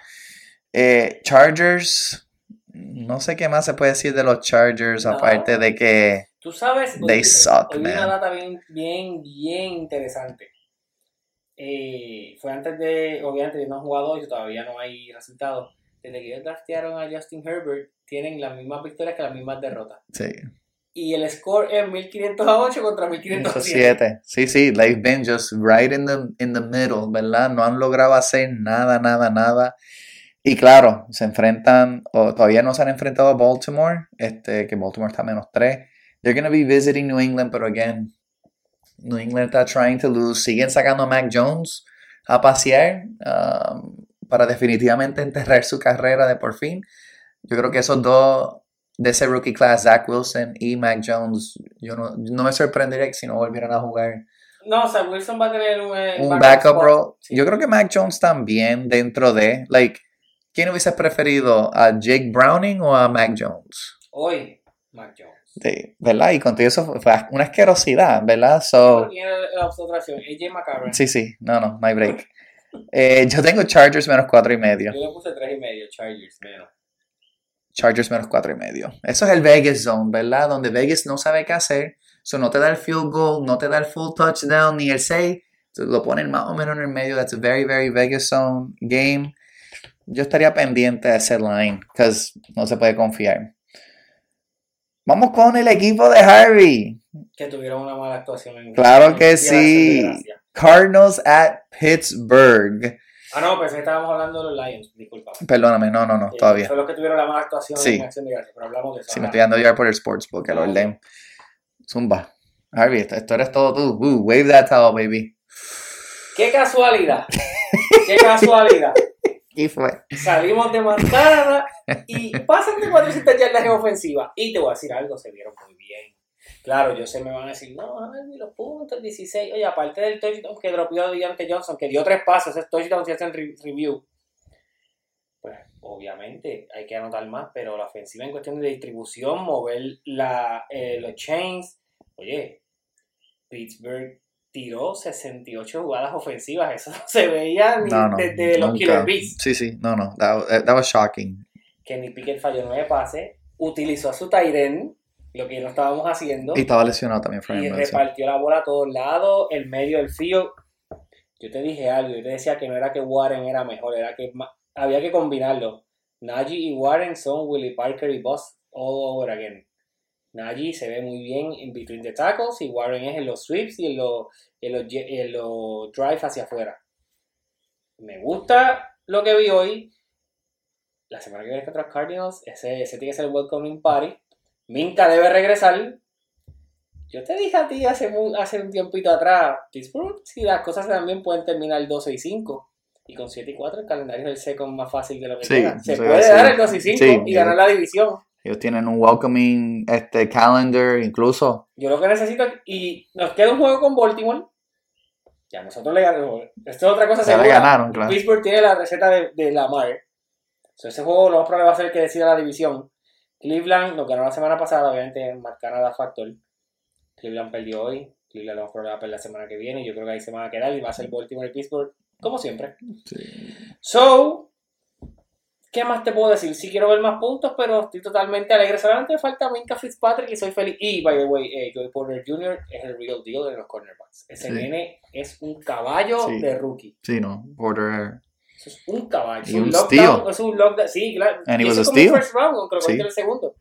Eh, Chargers, no sé qué más se puede decir de los Chargers, No. aparte de que Tú sabes, They suck, hoy vi una man. data bien, bien, bien interesante. Eh, fue antes de, obviamente, no han jugado hoy, todavía no hay resultados. Desde que ellos draftearon a Justin Herbert, tienen las mismas victorias que las mismas derrotas. sí. Y el score es 1508 contra 1507. 107. Sí, sí, they've been just right in the, in the middle, ¿verdad? No han logrado hacer nada, nada, nada. Y claro, se enfrentan, o todavía no se han enfrentado a Baltimore, este, que Baltimore está a menos 3. They're going to be visiting New England, pero again, New England está trying to lose. Siguen sacando a Mac Jones a pasear um, para definitivamente enterrar su carrera de por fin. Yo creo que esos dos de ese rookie class, Zach Wilson y Mac Jones, yo no, no me sorprendería que si no volvieran a jugar No, o sea, Wilson va a tener un, eh, un backup role. Sí. Yo creo que Mac Jones también dentro de, like, ¿quién hubiese preferido a Jake Browning o a Mac Jones? Hoy, Mac Jones. Sí, ¿verdad? Y contigo eso fue- una asquerosidad, ¿verdad? So, ¿Quién era la opción? AJ McCarron. sí, sí, no, no, hay break. Eh, yo tengo Chargers menos cuatro y medio. Yo le puse 3 y medio, Chargers, menos. Chargers menos cuatro y medio. Eso es el Vegas zone, ¿verdad? Donde Vegas no sabe qué hacer. So no te da el field goal, no te da el full touchdown ni el 6. So, lo ponen más o menos en el medio. That's a very, very Vegas zone game. Yo estaría pendiente de ese line, because no se puede confiar. Vamos con el equipo de Harvey. Que tuvieron una mala actuación en Claro que sí. Cardinals at Pittsburgh. Ah, no, pensé que estábamos hablando de los Lions, disculpa. Perdóname, no, no, no, Eh, todavía. Fue los que tuvieron la mala actuación Sí. en Acción de Gracias, pero hablamos de eso. Si me estoy dando ya por el Sportsbook, el orden. Zumba. Harvey, esto, esto eres todo tú. Wave that towel, baby. ¡Qué casualidad! ¡Qué casualidad! (laughs) Y fue. Salimos de Montana y pasan de 400 yardas en ofensiva. Y te voy a decir algo, se vieron muy bien. Claro, yo sé, me van a decir, no, Harvey, los puntos, 16. Oye, aparte del touchdown que dropeó Deontay Johnson, que dio tres pasos, ese touchdown se hace en re- review. Pues, obviamente, hay que anotar más, pero la ofensiva en cuestión de distribución, mover la, eh, los chains. Oye, Pittsburgh tiró 68 jugadas ofensivas, eso (laughs) no se veía ni No, no. desde los. Killer Bees. Sí, sí, no, no. That, that was shocking. Kenny Pickett falló nueve pases, utilizó a su Tyren, lo que no estábamos haciendo, Y estaba lesionado también, y Frank Wilson. repartió la bola a todos lados, el medio del field. Yo te dije algo, yo te decía que no era que Warren era mejor, era que había que combinarlo. Najee y Warren son Willie Parker y Boss all over again. Najee se ve muy bien in between the tackles y Warren es en los sweeps y en los, en los, en los hacia afuera. Me gusta lo que vi hoy. La semana que viene contra los Cardinals, ese, ese tiene que ser el welcoming party. Minka debe regresar. Yo te dije a ti hace, mu- hace un tiempito atrás, Pittsburgh, si las cosas también pueden terminar 12 y 5. Y con 7 y 4 el calendario es el second más fácil de lo que Sí, queda. Se puede dar el 12 y 5 Sí, y ganar la división. Ellos tienen un welcoming este, calendar, incluso. Yo lo que necesito, y nos queda un juego con Baltimore. Ya nosotros le ganamos. Esto es otra cosa le ganaron, claro. Pittsburgh tiene la receta de, de Lamar. So, ese juego lo más probable va a ser el que decida la división. Cleveland nos ganó la semana pasada, obviamente Matt Canada factor. Cleveland perdió hoy. Cleveland lo más probable va a perder la semana que viene. Yo creo que ahí se van a quedar y va a ser Baltimore y Pittsburgh, como siempre. So, ¿qué más te puedo decir? Sí quiero ver más puntos, pero estoy totalmente alegre. Solamente me falta Minka Fitzpatrick y soy feliz. Y, by the way, eh, Joey Porter Jr. es el real deal de los cornerbacks. Ese Sí. nene es un caballo Sí. de rookie. Sí, no. Border. Eso es un caballo. Es Y un, un lockdown. steal. Es un lockdown. Sí, claro. And Y eso como steal. first round, Sí. el segundo.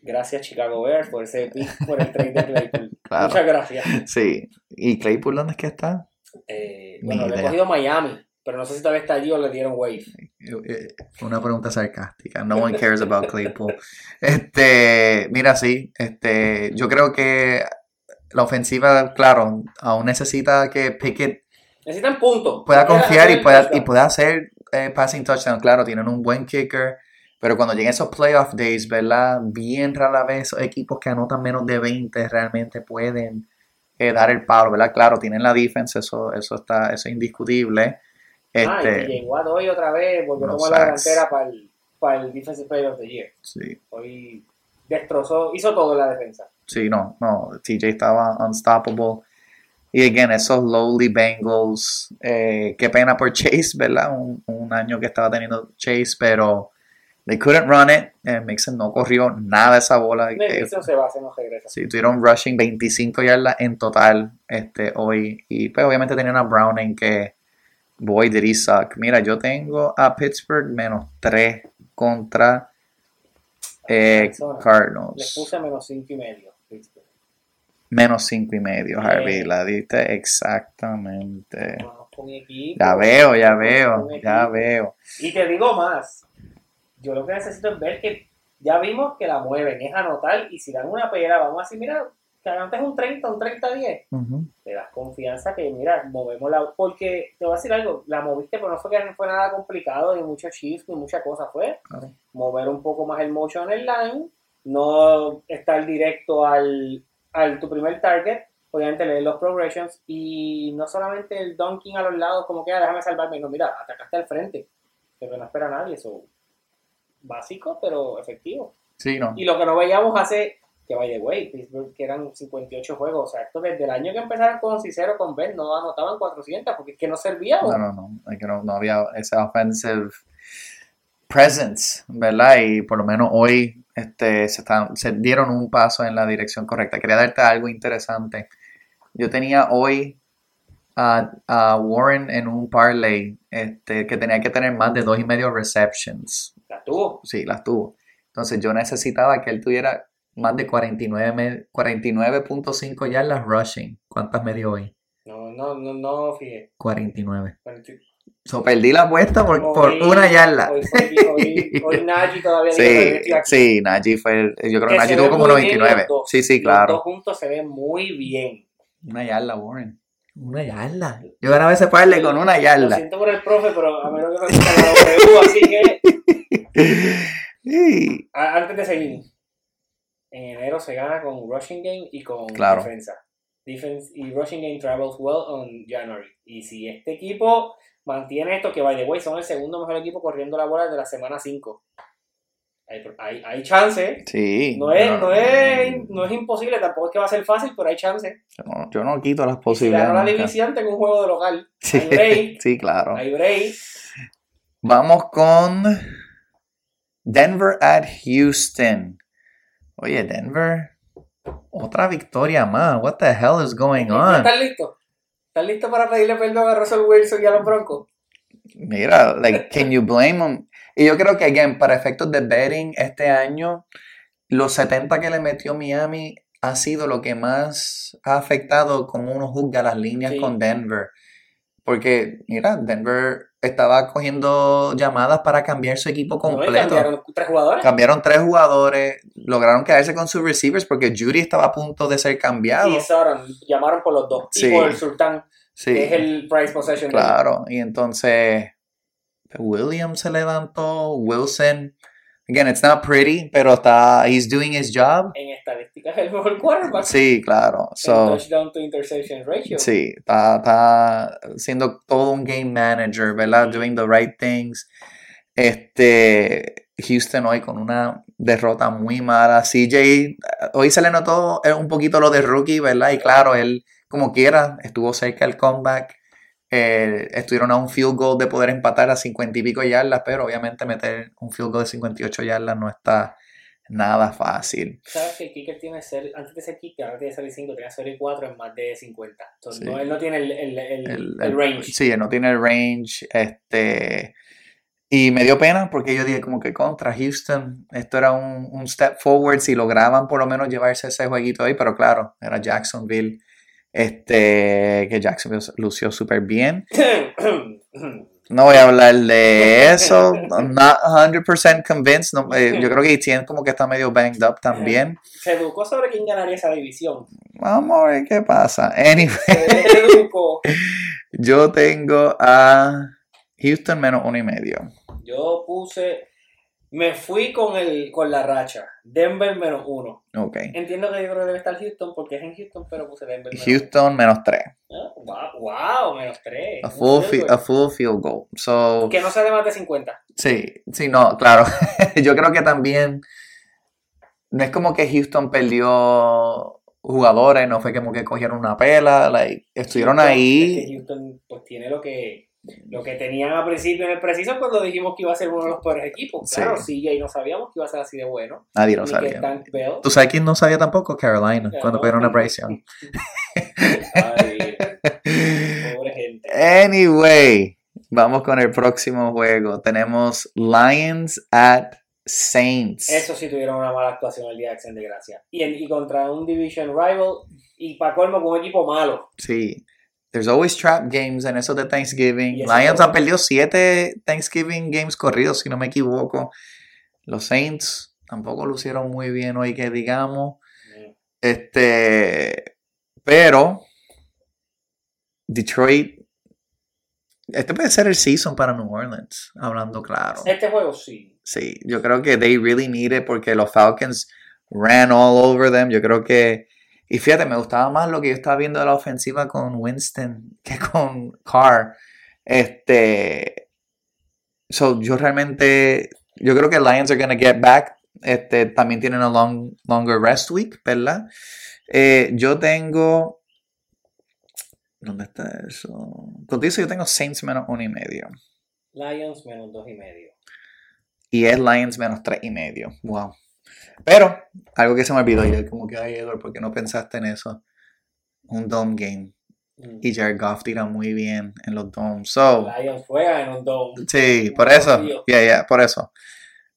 Gracias, Chicago Bears, por ese pick, por el trade de Claypool. (laughs) Claro. Muchas gracias. Sí. ¿Y Claypool dónde es que está? Eh, bueno, le he cogido Miami, pero no sé si todavía está allí o le dieron wave. Eh, eh, Una pregunta sarcástica. No one cares about (laughs) Claypool. Este, mira, sí. Este, yo creo que la ofensiva, claro, aún necesita que Pickett Necesitan puntos. pueda confiar y pueda, y pueda hacer eh, passing touchdown. Claro, tienen un buen kicker. Pero cuando lleguen esos playoff days, ¿verdad? Bien rara vez esos equipos que anotan menos de 20 realmente pueden eh, dar el palo, ¿verdad? Claro, tienen la defensa, eso, eso está, eso es indiscutible. Ah, y Este, llegó a hoy otra vez, volvió a tomar la delantera para el, para el Defensive Player of the Year. sí, Hoy destrozó, hizo todo en la defensa. sí, no, no, TJ estaba unstoppable. Y again, esos lowly Bengals, eh, qué pena por Chase, ¿verdad? Un, un año que estaba teniendo Chase, pero they couldn't run it. Eh, Mixon no corrió nada esa bola. Eh, Eso se va, se nos regresa. Sí, tuvieron rushing 25 yardas en total este, hoy. Y pues obviamente tenían a Browning que, did he suck. Mira, yo tengo a Pittsburgh menos 3 contra eh. Les Cardinals. puse menos 5 y medio. Pittsburgh. Menos 5 y medio, Harvey. La diste exactamente. Equipo. Ya veo, ya veo, ya veo. Y te digo más. Yo lo que necesito es ver que ya vimos que la mueven, es anotar. Y si dan una pera, vamos a decir, mira, antes un 30, un 30-10. Ujú. te das confianza que, mira, movemos la... Porque, te voy a decir algo, la moviste, pero no fue que no fue nada complicado, ni mucho shift, ni mucha cosa. Fue mover un poco más el motion en el line, no estar directo al, al tu primer target, obviamente leer los progressions, y no solamente el dunking a los lados, como que, ah, déjame salvarme, no, mira, atacaste al frente, pero no espera a nadie, eso básico, pero efectivo. Sí, no. Y lo que no veíamos hace, que by the way, Pittsburgh, que eran 58 juegos, o sea, esto desde el año que empezaron con Cicero, con Ben, no anotaban 400, porque es que no servía. No, no, no. Es que no, no había esa offensive presence, ¿verdad? Y por lo menos hoy este, se, están, se dieron un paso en la dirección correcta. Quería darte algo interesante. Yo tenía hoy a, a Warren en un parlay este, que tenía que tener más de dos y medio receptions. La tuvo. Sí, las tuvo. Entonces yo necesitaba que él tuviera más de 49 me- 49.5 yardas rushing. ¿Cuántas me dio hoy? No, no, no, no, fíjate. 49. So, perdí la apuesta por, por Hoy- una yarda. Hoy, hoy, hoy (laughs) Nagy todavía dijo, Sí, "Todavía estoy aquí". sí, Najee fue, el- yo creo que Que se tuvo como muy bien 99. los dos. Sí, sí, Los claro. dos juntos se ven muy bien. Una yarda, Warren. Una yarda. Yo ganaba ese parlay con una Lo yarda. siento por el profe, pero a menos que me gusta la W, así que (laughs) Sí. antes de seguir, en enero se gana con rushing game y con Claro. defensa. Defense y rushing game travels well on January. Y si este equipo mantiene esto, que by the way son el segundo mejor equipo corriendo la bola desde la semana 5. Hay, hay, hay chance. Sí. No es, no, es, no es imposible, tampoco es que va a ser fácil, pero hay chance. Yo no, yo no quito las si posibilidades. ganó la división, tengo un juego de local. (laughs) Sí, Hay break. (laughs) sí, claro. Hay break. Vamos con Denver at Houston. Oye, Denver, otra victoria más. What the hell is going on? ¿Estás listo? ¿Estás listo para pedirle perdón a Russell Wilson y a los Broncos? Mira, like, can you blame them? Y yo creo que, again, para efectos de betting, este año, los 70 que le metió Miami ha sido lo que más ha afectado como uno juzga las líneas Sí. con Denver. Porque, mira, Denver estaba cogiendo llamadas para cambiar su equipo No, completo. cambiaron tres jugadores. Cambiaron tres jugadores, lograron quedarse con sus receivers porque Judy estaba a punto de ser cambiado. Y Sauron, llamaron por los dos. Sí. Y por el Sultán, Sí, que es el price possession. claro. Y entonces Williams se levantó, Wilson. Again, it's not pretty, pero está, he's doing his job. En estadísticas, el mejor quarterback. Sí, claro. En So, touchdown to interception ratio. sí, está, está siendo todo un game manager, ¿verdad? Doing the right things. Este, Houston hoy con una derrota muy mala. CJ, hoy se le notó eh, un poquito lo de rookie, ¿verdad? Y claro, él, como quiera, estuvo cerca del comeback. Eh, estuvieron a un field goal de poder empatar a 50 y pico yardas, pero obviamente meter un field goal de 58 yardas no está nada fácil. Sabes que el kicker tiene ser, antes de ser kicker, ahora tiene serie 5, tenía serie 4 en más de 50. Entonces, Sí. no, él no tiene el, el, el, El, el range. Sí, él no tiene el range. Este, y me dio pena porque yo dije como que contra Houston, esto era un, un step forward si lograban por lo menos llevarse ese jueguito ahí, pero claro, era Jacksonville. Este, que Jacksonville lució súper bien. (coughs) No voy a hablar de eso. I'm not 100% convinced. no, eh, yo creo que Etienne como que está medio banged up también. Se educó sobre quién ganaría esa división. Vamos a ver qué pasa. Anyway. Se educó. (laughs) Yo tengo a Houston menos uno y medio. Yo puse Me fui con el con la racha. Denver menos uno. Ok. Entiendo que yo creo que debe estar Houston porque es en Houston, pero puse Denver menos Houston menos 3. uno. Ah, wow, wow, menos tres. A full, field a goal. full field goal. So, Que no sea de más de 50. sí, sí, no, claro. (laughs) Yo creo que también no es como que Houston perdió jugadores, no fue como que cogieron una pela, like, estuvieron Houston- ahí. es que Houston pues tiene lo que lo que tenían al principio en el preciso cuando dijimos que iba a ser uno de los peores equipos. Claro, sí, y no sabíamos que iba a ser así de bueno. Nadie lo Ni sabía. ¿Tú sabes quién no sabía tampoco? Carolina, Claro. cuando perdieron a Bryce Young. Ay, pobre gente. Anyway, vamos con el próximo juego. Tenemos Lions at Saints. Eso sí tuvieron una mala actuación el día de Acción de Gracia. Y, en- y contra un Division Rival y para colmo con un equipo malo. Sí. There's always trap games en eso de Thanksgiving. Lions han perdido siete Thanksgiving games corridos, si no me equivoco. Los Saints tampoco lucieron muy bien hoy, que digamos. Este. Pero. Detroit. Este puede ser el season para New Orleans, hablando claro. Este juego sí. Sí, yo creo que they really need it porque los Falcons ran all over them. Yo creo que. Y fíjate, me gustaba más lo que yo estaba viendo de la ofensiva con Winston que con Carr. Este. So, yo realmente. Yo creo que Lions are going to get back. Este, también tienen a long, longer rest week, ¿verdad? Eh, yo tengo. ¿Dónde está eso? Contigo yo tengo Saints menos uno y medio. Lions menos dos y medio. Y es Lions menos tres y medio. Wow. Pero, algo que se me olvidó, y yo como que, ay, Edward, ¿por qué no pensaste en eso? Un dome game. Mm. Y Jared Goff tira muy bien en los domes. So, Lions juega en un dome. sí, por eso. Yeah, yeah, por eso.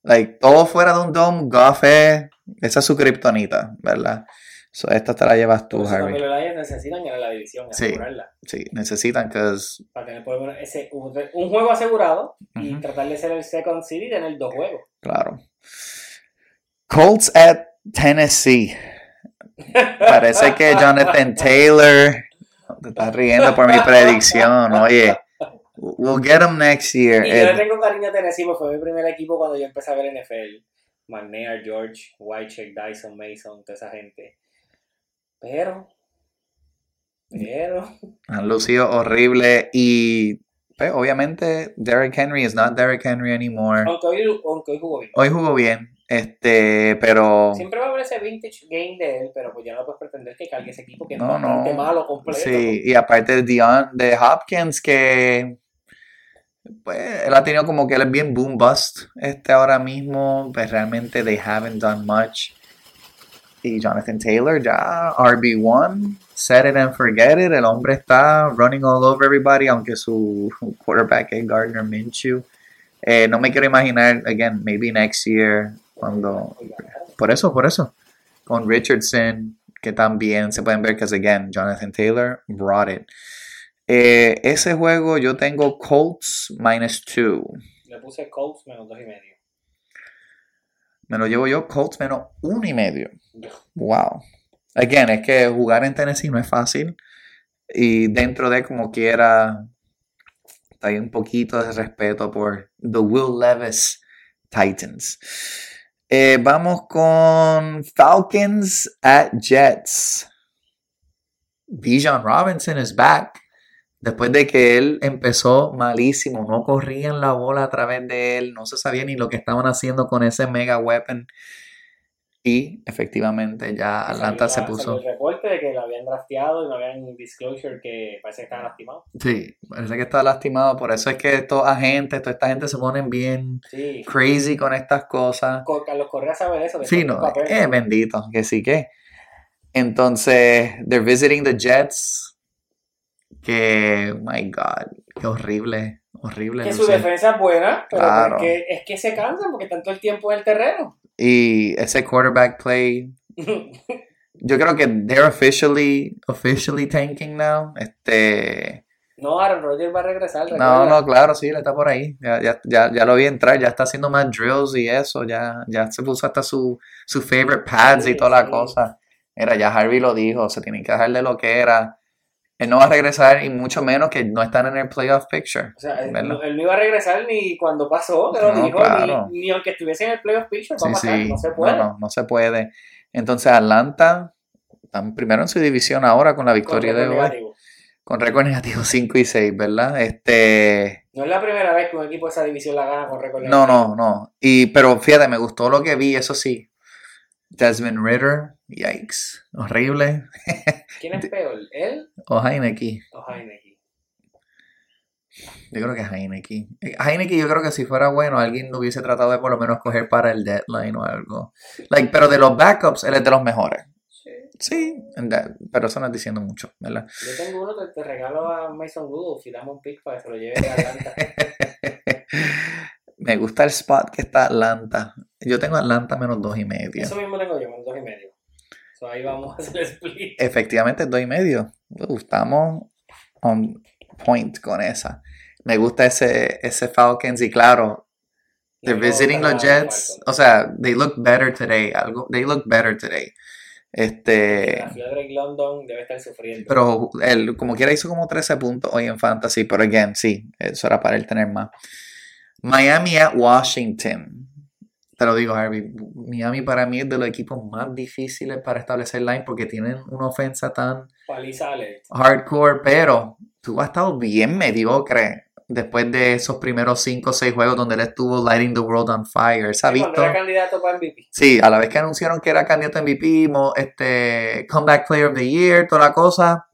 Like, todo fuera de un dome, Goff es, esa es su kriptonita, ¿verdad? So, esta te la llevas tú, Por eso Harry. los Lions necesitan ganar la división, Sí. asegurarla. Sí, necesitan, because, Para tener por lo menos ese, un, un juego asegurado y Ujú. tratar de ser el second seed y tener dos juegos. claro. Colts at Tennessee. Parece que Jonathan Taylor. Te estás riendo por mi predicción. Oye, we'll get him next year. Y yo le tengo cariño a Tennessee porque fue mi primer equipo cuando yo empecé a ver NFL. McNair, George, Whitecheck, Dyson, Mason, toda esa gente. Pero, pero, Han lucido horrible. Y pues, obviamente, Derrick Henry is not Derrick Henry anymore. aunque hoy, aunque hoy jugó bien. Hoy jugó bien. Este, pero. Siempre va a haber ese vintage game de él, pero pues ya no puedes pretender que cargue ese equipo que es No, bastante no. malo completo. Sí, y aparte de Dion, de Hopkins, que pues él ha tenido como que él es bien boom bust este ahora mismo, pues realmente they haven't done much. Y Jonathan Taylor ya RB1, set it and forget it, el hombre está running all over everybody, aunque su quarterback es Gardner Minshew. Eh, no me quiero imaginar, again, maybe next year, cuando por eso, por eso. Con Richardson, que también se pueden ver que, again, Jonathan Taylor brought it. Eh, ese juego yo tengo Colts minus 2. Le puse Colts menos dos y medio. Me lo llevo yo Colts menos uno y medio. Wow. Again, es que jugar en Tennessee no es fácil. Y dentro de como quiera, hay un poquito de respeto por The Will Levis Titans. Eh, vamos con Falcons at Jets. Bijan Robinson is back. Después de que él empezó malísimo, no corrían la bola a través de él, no se sabía ni lo que estaban haciendo con ese mega weapon. Y efectivamente ya Atlanta se puso. el reporte de que lo habían drafteado y no habían disclosure que parece que estaban lastimados. Sí, parece que está lastimado. Por eso es que estos agentes, toda esta gente se ponen bien Sí. crazy con estas cosas. Co- Carlos Correa sabe eso. Sí, no, papeles. eh, bendito, que sí que. Entonces, they're visiting the Jets. Que, my God, qué horrible, horrible. que su defensa es buena, pero Claro. es que se cansan porque están todo el tiempo en el terreno. Y ese quarterback play, (laughs) yo creo que they're officially, officially tanking now. Este, no, Aaron Rodgers va a regresar. no, recuerda. no, claro, sí, él está por ahí. Ya, ya, ya, ya lo vi entrar, ya está haciendo más drills y eso, ya, ya se puso hasta su, su favorite pads y Sí, toda la cosa. Mira, ya Harvey lo dijo, se tienen que dejar de lo que era. Él no va a regresar y mucho menos que no están en el playoff picture. O sea, él, no- él no iba a regresar ni cuando pasó, te lo No, dijo, claro. ni, ni aunque estuviese en el playoff picture, va Sí, a pasar, sí. no se puede. No, no, no se puede. Entonces Atlanta están primero en su división ahora con la Con victoria de hoy. negativo. Con récord negativo (laughs) 5 y 6, ¿verdad? Este... No es la primera vez que un equipo de esa división la gana con récord No, negativo. no, no. Y, pero fíjate, me gustó lo que vi, eso sí. Desmond Ritter, yikes, horrible. ¿Quién es peor, él O Heineke, o Heineken? yo creo que Heineke. Eh, Heineke yo creo que si fuera bueno, alguien lo hubiese tratado de por lo menos coger para el deadline o algo. Like, pero de los backups, él es de los mejores. Sí. Sí, that- pero eso no es diciendo mucho, ¿verdad? Yo tengo uno que te regalo a Mason Rudolph y dame un pick para que se lo lleve a Atlanta. (laughs) Me gusta el spot que está Atlanta. Yo tengo Atlanta menos dos y medio. Eso mismo tengo yo, menos dos y medio. So, ahí vamos a (laughs) hacer el split. Efectivamente, dos y medio. Uh, estamos on point con esa. Me gusta ese, ese Falcons y claro, they're No visiting gusta los nada Jets. O sea, they look better today. Algo, they look better today. Este, Drake London debe estar sufriendo. pero él, como quiera, hizo como 13 puntos hoy en Fantasy. Pero again, sí, eso era para él tener más. Miami at Washington. Te lo digo, Harvey. Miami para mí es de los equipos más difíciles para establecer line porque tienen una ofensa tan hardcore, pero tú has estado bien mediocre después de esos primeros 5 o 6 juegos donde él estuvo lighting the world on fire. Se ha visto. era candidato para MVP. Sí, a la vez que anunciaron que era candidato a MVP, este, Comeback Player of the Year, toda la cosa,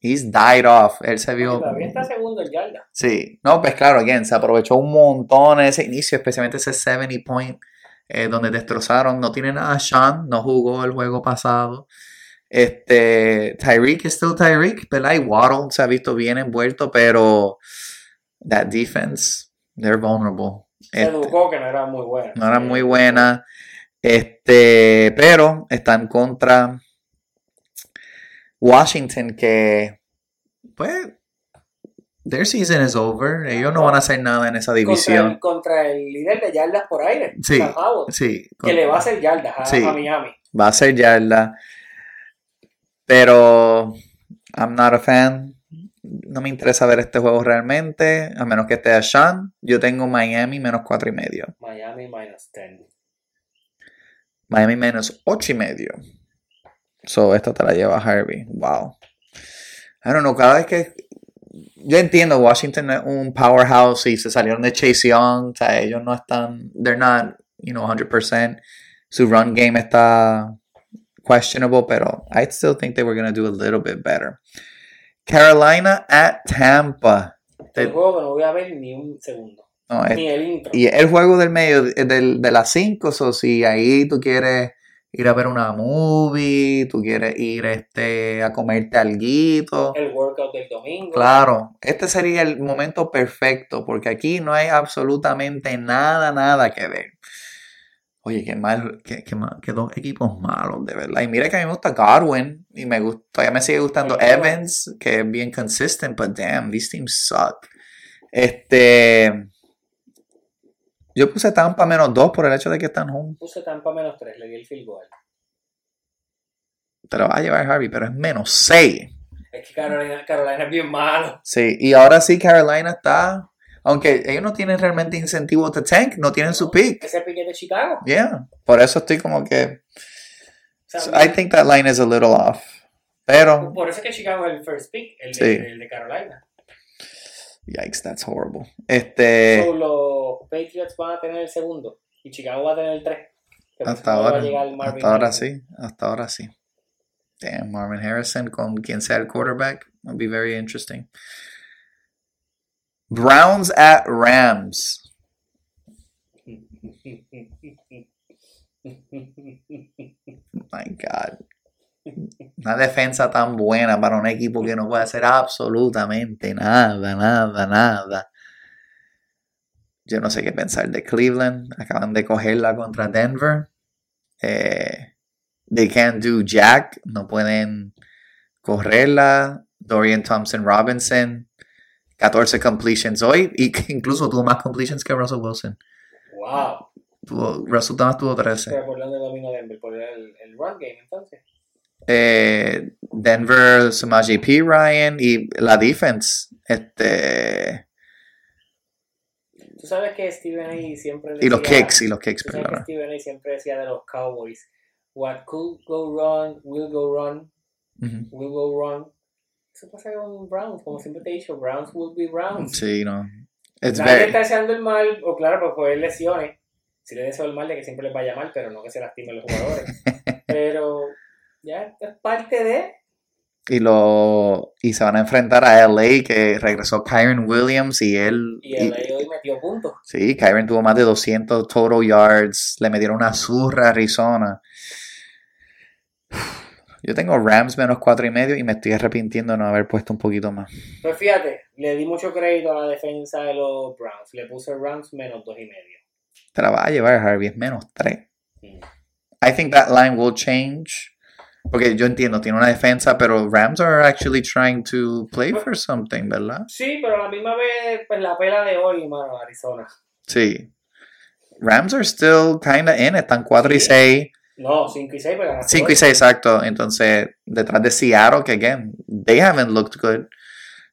he's died off. Él se vio. Todavía está segundo en yarda. Sí, no, pues claro, again, se aprovechó un montón en ese inicio, especialmente ese 70 point, eh, donde destrozaron. No tienen a Sean, no jugó el juego pasado. Este, Tyreek es still Tyreek, ¿verdad? Y Waddle se ha visto bien envuelto, pero that defense, they're vulnerable. Se Este, educó que no era muy buena. no era muy buena. Este, pero están contra Washington que pues their season is over. Ellos no van a hacer nada en esa Contra división. el, contra el líder de yardas por aire. Sí. Que le va a hacer yardas a, Sí. a Miami. va a ser yarda. Pero I'm not a fan. No me interesa ver este juego realmente, a menos que esté a Sean. Yo tengo Miami menos cuatro y medio. Miami minus 10. Miami menos 8 y medio. So, esto te la lleva Harvey. Wow. I don't know, cada vez que. Yo entiendo, Washington es un powerhouse y se salieron de Chase Young. O sea, ellos no están. They're not, you know, 100%. Su run game está questionable, pero I still think they were going to do a little bit better. Carolina at Tampa. El juego que no voy a ver ni un segundo. no, es- Ni el intro. y el juego del medio, eh, del, de las 5, o si ahí tú quieres ir a ver una movie, tú quieres ir este, a comerte alguito. El workout del domingo. Claro, este sería el momento perfecto, porque aquí no hay absolutamente nada, nada que ver. Oye, qué mal, qué, qué mal- qué dos equipos malos, de verdad. Y mira que a mí me gusta Godwin, y me gusta, todavía me sigue gustando Evans, que es bien consistent, but damn, these teams suck. Este. Yo puse Tampa menos 2 por el hecho de que están home. Puse Tampa menos 3, le di el field goal. Te lo va a llevar Harvey, pero es menos 6. Es que Carolina, Carolina es bien malo. Sí, y ahora sí Carolina está. Aunque ellos no tienen realmente incentivo de tank, no tienen su pick. Ese pique de Chicago. Yeah. Por eso estoy como que. O sea, I think that line is a little off. Pero. por eso es que Chicago es el first pick, el de, el de Carolina. Yikes, that's horrible. Este. So, los Patriots van a tener el segundo y Chicago va a tener el 3. Hasta ahora. Hasta ahora sí. Hasta ahora sí. Damn, Marvin Harrison con quien sea el quarterback. Would be very interesting. Browns at Rams. (laughs) My God. Una defensa tan buena para un equipo que no puede hacer absolutamente nada, nada, nada. Yo no sé qué pensar de Cleveland. Acaban de cogerla contra Denver. Eh, they can't do jack. No pueden correrla. Dorian Thompson Robinson. 14 completions hoy. Y que incluso tuvo más completions que Russell Wilson. Wow. Tuvo, Russell Thomas tuvo 13. Pero por dónde domina Denver, por el, el run game entonces. Eh, Denver, Samaje P. Ryan y la defense. Este, Tú sabes que Steven A. siempre y los decía- kicks, y los kicks, Tú sabes que perdona. Steven A. siempre decía de los Cowboys, what could go wrong, will go wrong, Ujú. will go wrong. Eso pasa con Browns, como siempre te he dicho, Browns will be Browns. Sí, no. It's Nadie very, está deseando el mal, o claro, pues fue lesiones. Si le deseo el mal de que siempre les vaya mal, pero no que se lastimen los jugadores. (laughs) pero ya es parte de. y lo y se van a enfrentar a LA que regresó Kyron Williams y él Y LA hoy metió puntos. sí Kyron tuvo más de 200 total yards le metieron una zurra a Arizona (sighs) yo tengo Rams menos cuatro y medio y me estoy arrepintiendo de no haber puesto un poquito más Pues fíjate, le di mucho crédito a la defensa de los Browns. Le puse Rams menos dos y medio. te la va a llevar Harvey es menos tres Mm. I think that line will change porque yo entiendo tiene una defensa pero Rams are actually trying to play for something ¿verdad? Sí, pero a la misma vez, pues la pela de hoy, mano, Arizona. Sí. Rams are still kinda in, están 4 y Sí. 6. No, 5 y 6, pero ganaste 5 hoy. y 6, exacto. Entonces, detrás de Seattle, que again, they haven't looked good.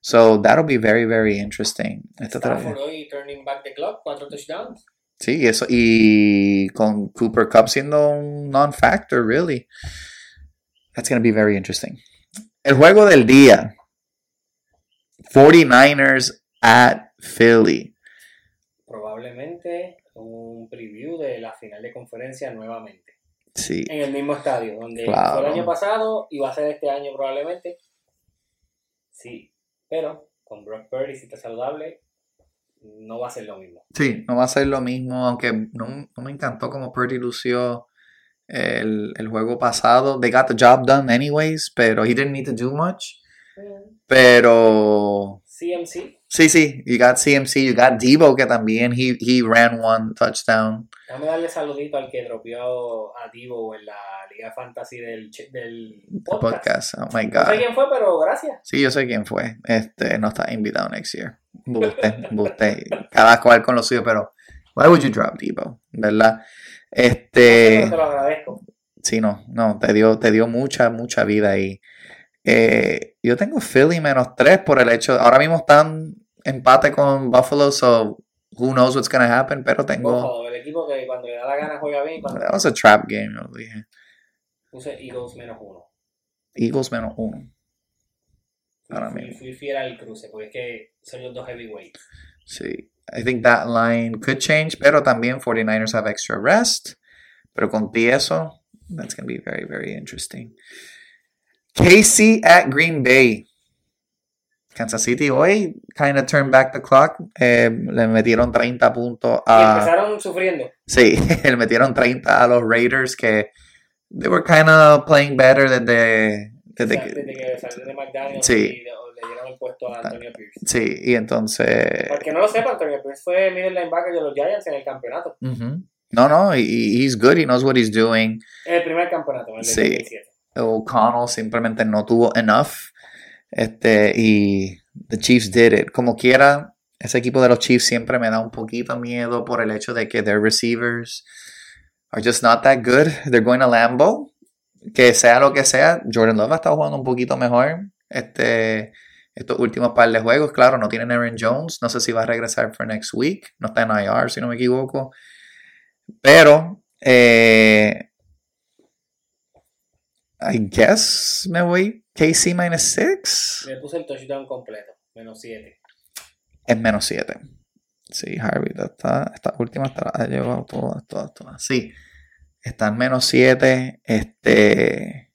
So, that'll be very, very interesting. Esta Stafford hoy turning back the clock, 4 touchdowns. Sí, eso. Y con Cooper Cup siendo un non-factor, really. That's going to be very interesting. El juego del día. 49ers at Philly. Probablemente un preview de la final de conferencia nuevamente. Sí. En el mismo estadio, donde Claro. fue el año pasado y va a ser este año probablemente. Sí, pero con Brock Purdy, si está saludable, no va a ser lo mismo. Sí, no va a ser lo mismo, aunque no, no me encantó como Purdy lució el, el juego pasado. They got the job done anyways, pero he didn't need to do much. Pero CMC, sí, sí, you got CMC, you got Debo que también he, he ran one touchdown. déjame darle saludito al que dropeó a Divo en la Liga Fantasy del, del podcast. Podcast. Oh my No sé god. quién fue, pero gracias. Sí, yo sé quién fue. Este no está invitado next year. Buste, buste. Cada cual con lo suyo, pero why would you drop Debo? ¿Verdad? Este Pero te lo agradezco. Sí, no, no, te dio, te dio mucha, mucha vida ahí. Eh, yo tengo Philly menos 3 por el hecho, ahora mismo están empate con Buffalo, so who knows what's gonna happen, pero tengo, Buffalo, el equipo que cuando le da la gana juega bien. Cuando that was a trap game, lo dije. puse Eagles menos uno. Eagles menos 1. Fui, Ahora fui, fui fiel al cruce, porque es que son los dos heavyweights. Sí, I think that line could change, pero también 49ers have extra rest, pero con ti eso, that's gonna be very, very interesting. KC at Green Bay. Kansas City hoy kind of turned back the clock. Eh, le metieron 30 puntos Y a. empezaron sufriendo. Sí, (laughs) le metieron 30 a los Raiders que they were kind of playing better desde. desde o sea, que- desde que salió de McDaniel Sí. y le, le dieron el puesto a Antonio Pierce. sí, y entonces. Para el que no lo sepa, Antonio Pierce fue middle linebacker de los Giants en el campeonato. ujú. No, no, he, he's good, he knows what he's doing. En el primer campeonato, en el Sí. 2017. O'Connell simplemente no tuvo enough. Este, y the Chiefs did it. Como quiera, ese equipo de los Chiefs siempre me da un poquito miedo por el hecho de que their receivers are just not that good. They're going to Lambo. Que sea lo que sea, Jordan Love ha estado jugando un poquito mejor. Este, estos últimos par de juegos, claro, no tienen Aaron Jones. No sé si va a regresar for next week. No está en IR, si no me equivoco. Pero, eh, I guess me voy KC minus 6. Le puse el touchdown completo, menos 7. Es menos 7. Sí, Harvey, esta, esta última ha llevado todas, todas, todas. Sí, está en menos 7. Este.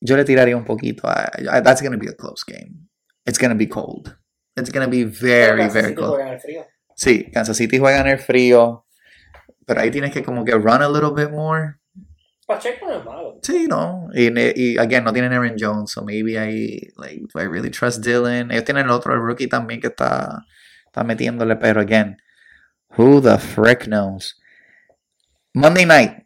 Yo le tiraría un poquito a. That's going to be a close game. It's going to be cold. It's going to be very, very cold. en el frío. Sí, Kansas City juega en el frío. Pero ahí tienes que como que run a little bit more. Pacheco no es malo. Sí, no. Y, y again, no tienen Aaron Jones, so maybe I like do I really trust Dylan. Ellos tienen el otro el rookie también que está, está metiéndole, pero again, who the frick knows? Monday night,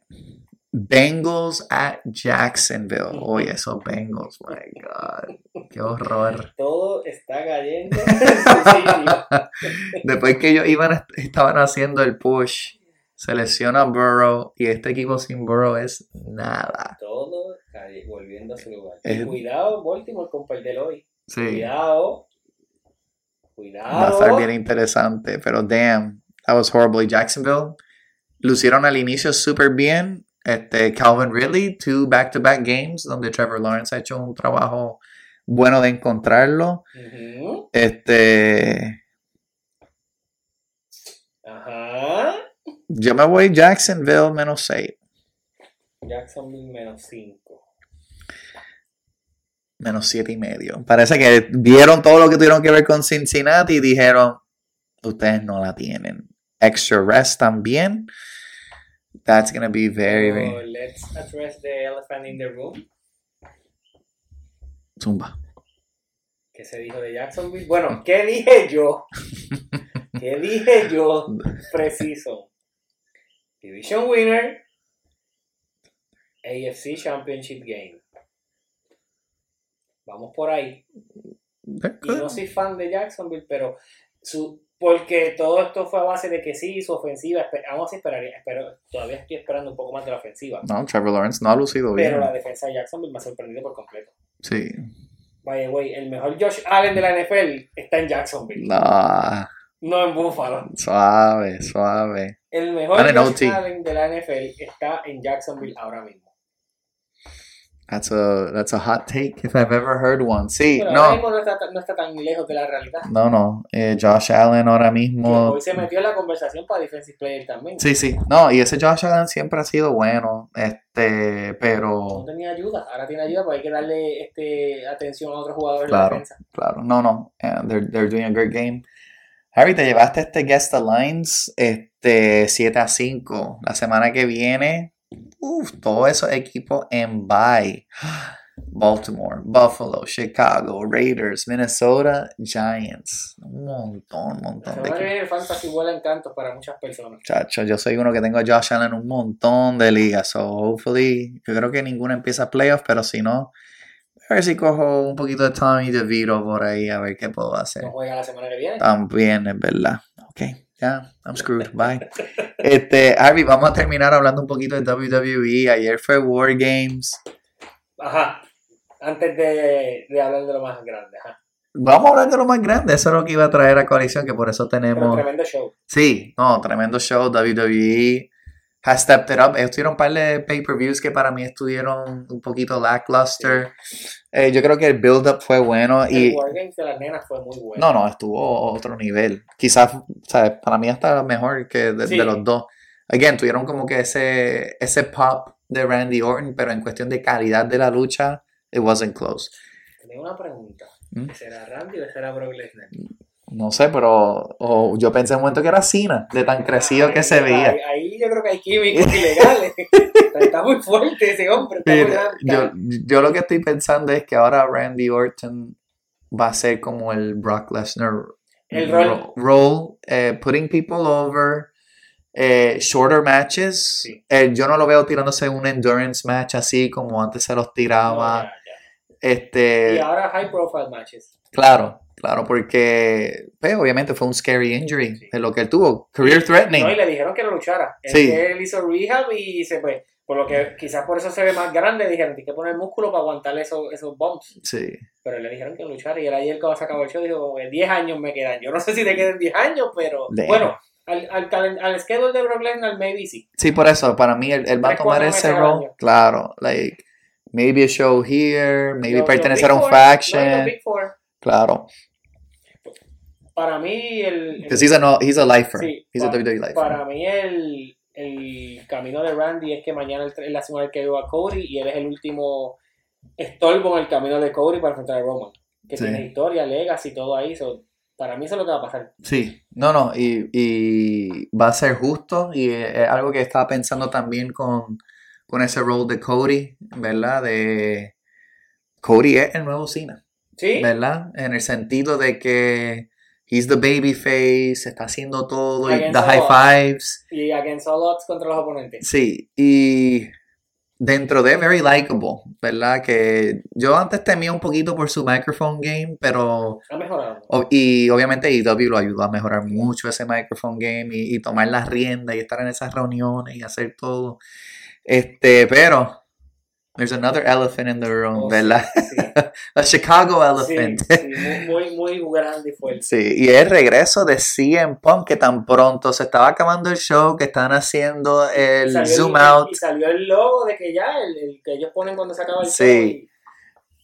Bengals at Jacksonville. Oye, esos Bengals, my God, qué horror. (laughs) Todo está cayendo. (laughs) Después que ellos iban, estaban haciendo el push Se lesiona Burrow y este equipo sin Burrow es nada. Todo cae- volviendo a su lugar. Es- cuidado, Baltimore, con perder hoy. Sí. Cuidado. Va a Cuidado. estar bien interesante, pero damn, that was horrible. Jacksonville lucieron al inicio súper bien. Este, Calvin Ridley, two back-to-back games donde Trevor Lawrence ha hecho un trabajo bueno de encontrarlo. Este, Ajá. yo me voy Jacksonville menos 6, Jacksonville menos 5. menos siete y medio. Parece que vieron todo lo que tuvieron que ver con Cincinnati y dijeron, ustedes no la tienen. Extra rest también. That's gonna be very, So, very let's address the elephant in the room. zumba. ¿Qué se dijo de Jacksonville? Bueno, ¿qué dije yo? (laughs) ¿Qué dije yo? Preciso. Division winner. AFC Championship Game. Vamos por ahí. Y no soy fan de Jacksonville, pero su, porque todo esto fue a base de que sí, su ofensiva, espe- aún así esperaría, espero, todavía estoy esperando un poco más de la ofensiva. No, Trevor Lawrence no ha lucido bien. Pero la defensa de Jacksonville me ha sorprendido por completo. Sí. Vaya, güey, el mejor Josh Allen de la NFL está en Jacksonville, No, no en Buffalo. suave, suave. El mejor Josh. Allen de la NFL está en Jacksonville ahora mismo. That's a, that's a hot take if I've ever heard one. Sí, Pero ahora no, mismo no está, no está tan lejos de la realidad. no, no. Eh, Josh Allen ahora Que mismo. hoy se metió en la conversación para Defensive Player también. Sí, sí. No, y ese Josh Allen siempre ha sido bueno. Este, No pero. tenía ayuda, ahora tiene ayuda, pero hay que darle este, atención a otros jugadores de la Claro. defensa. Claro, no, no. they're, they're doing a great game. Harry, te llevaste este Guest Alliance este 7 a 5. La semana que viene, uf, todos esos equipos en bye. Baltimore, Buffalo, Chicago, Raiders, Minnesota, Giants. Un montón, un montón de equipos. fantasy vuela encantos para muchas personas. Chacho, yo soy uno que tengo a Josh Allen en un montón de ligas. So, hopefully, yo creo que ninguna empieza playoffs, pero si no, a ver si cojo un poquito de Tommy DeVito por ahí, a ver qué puedo hacer. No juega la semana que viene. También es verdad. Ok, ya, I'm screwed. Bye. Este, Harvey, vamos a terminar hablando un poquito de WWE. Ayer fue War Games. Ajá. Antes de, de hablar de lo más grande. Ajá. Vamos a hablar de lo más grande. Eso es lo que iba a traer a coalición, que por eso Pero tenemos. tremendo show. Sí, no, tremendo show. WWE has stepped it up. Ellos tuvieron un par de pay-per-views que para mí estuvieron un poquito lackluster. Eh, yo creo que el build-up fue bueno. El Y, Wargames de las nenas fue muy bueno. No, no, estuvo a otro nivel. Quizás, ¿sabes? Para mí hasta mejor que de, Sí. de los dos. Again, tuvieron como que ese, ese pop de Randy Orton, pero en cuestión de calidad de la lucha, it wasn't close. Tenía una pregunta. ¿Mm? ¿Será Randy o será Brock Lesnar? No sé, pero o yo pensé en un momento que era Cena, de tan crecido que se veía. Ahí, ahí yo creo que hay químicos ilegales. (laughs) está, muy fuerte ese hombre. Está yo, yo lo que estoy pensando es que ahora Randy Orton va a ser como el Brock Lesnar El rol. ro- role, eh, putting people over, eh, shorter matches. Sí. Eh, yo no lo veo tirándose un endurance match así como antes se los tiraba. Este, Y ahora high profile matches. claro, claro, porque pues, obviamente fue un scary injury Sí. de lo que él tuvo, career threatening. No, y le dijeron que no luchara. Él, Sí. él hizo rehab y se fue. Por lo que quizás por eso se ve más grande. Dijeron, tienes que poner músculo para aguantar esos, esos bumps. Sí, Pero le dijeron que luchara. Y él ayer cuando se acabó el show dijo, como que 10 años me quedan. Yo no sé si te quedan 10 años, pero Damn. bueno, al, al, al schedule de Brock Lesnar, maybe sí. sí, por eso, para mí él, él va a tomar ese rol. Claro, like maybe a show here, maybe los pertenecer a un no, faction. Big Four. Claro, Para mí, el, because he's a no, he's a lifer. Sí, he's a pa- WWE lifer. Para mí el, el camino de Randy es que mañana él él hace un arqueo a Cody y él es el último estorbo en el camino de Cody para enfrentar a Roman. Que Sí. tiene historia, legacy, todo ahí. so, para mí eso es lo que va a pasar. Sí, no, no, y, y va a ser justo y es algo que estaba pensando también con, con ese rol de Cody, ¿verdad? De Cody es el nuevo Cena, ¿Sí? ¿verdad? En el sentido de que he's the baby face, está haciendo todo, y the high fives, Y against all odds contra los oponentes. sí, y dentro de very likable, ¿verdad? Que yo antes temía un poquito por su microphone game, pero... Ha mejorado. y obviamente EW lo ayudó a mejorar mucho ese microphone game y, y tomar las riendas y estar en esas reuniones y hacer todo. Este, pero... There's another elephant in the room, Oh, ¿verdad? Sí, (laughs) A Chicago elephant. sí, muy, muy, muy grande y fuerte. Sí, y el regreso de CM Punk, que tan pronto se estaba acabando el show, que están haciendo el Salió zoom el- out Y salió el logo de que ya, el, el que ellos ponen cuando se acaba el show. y-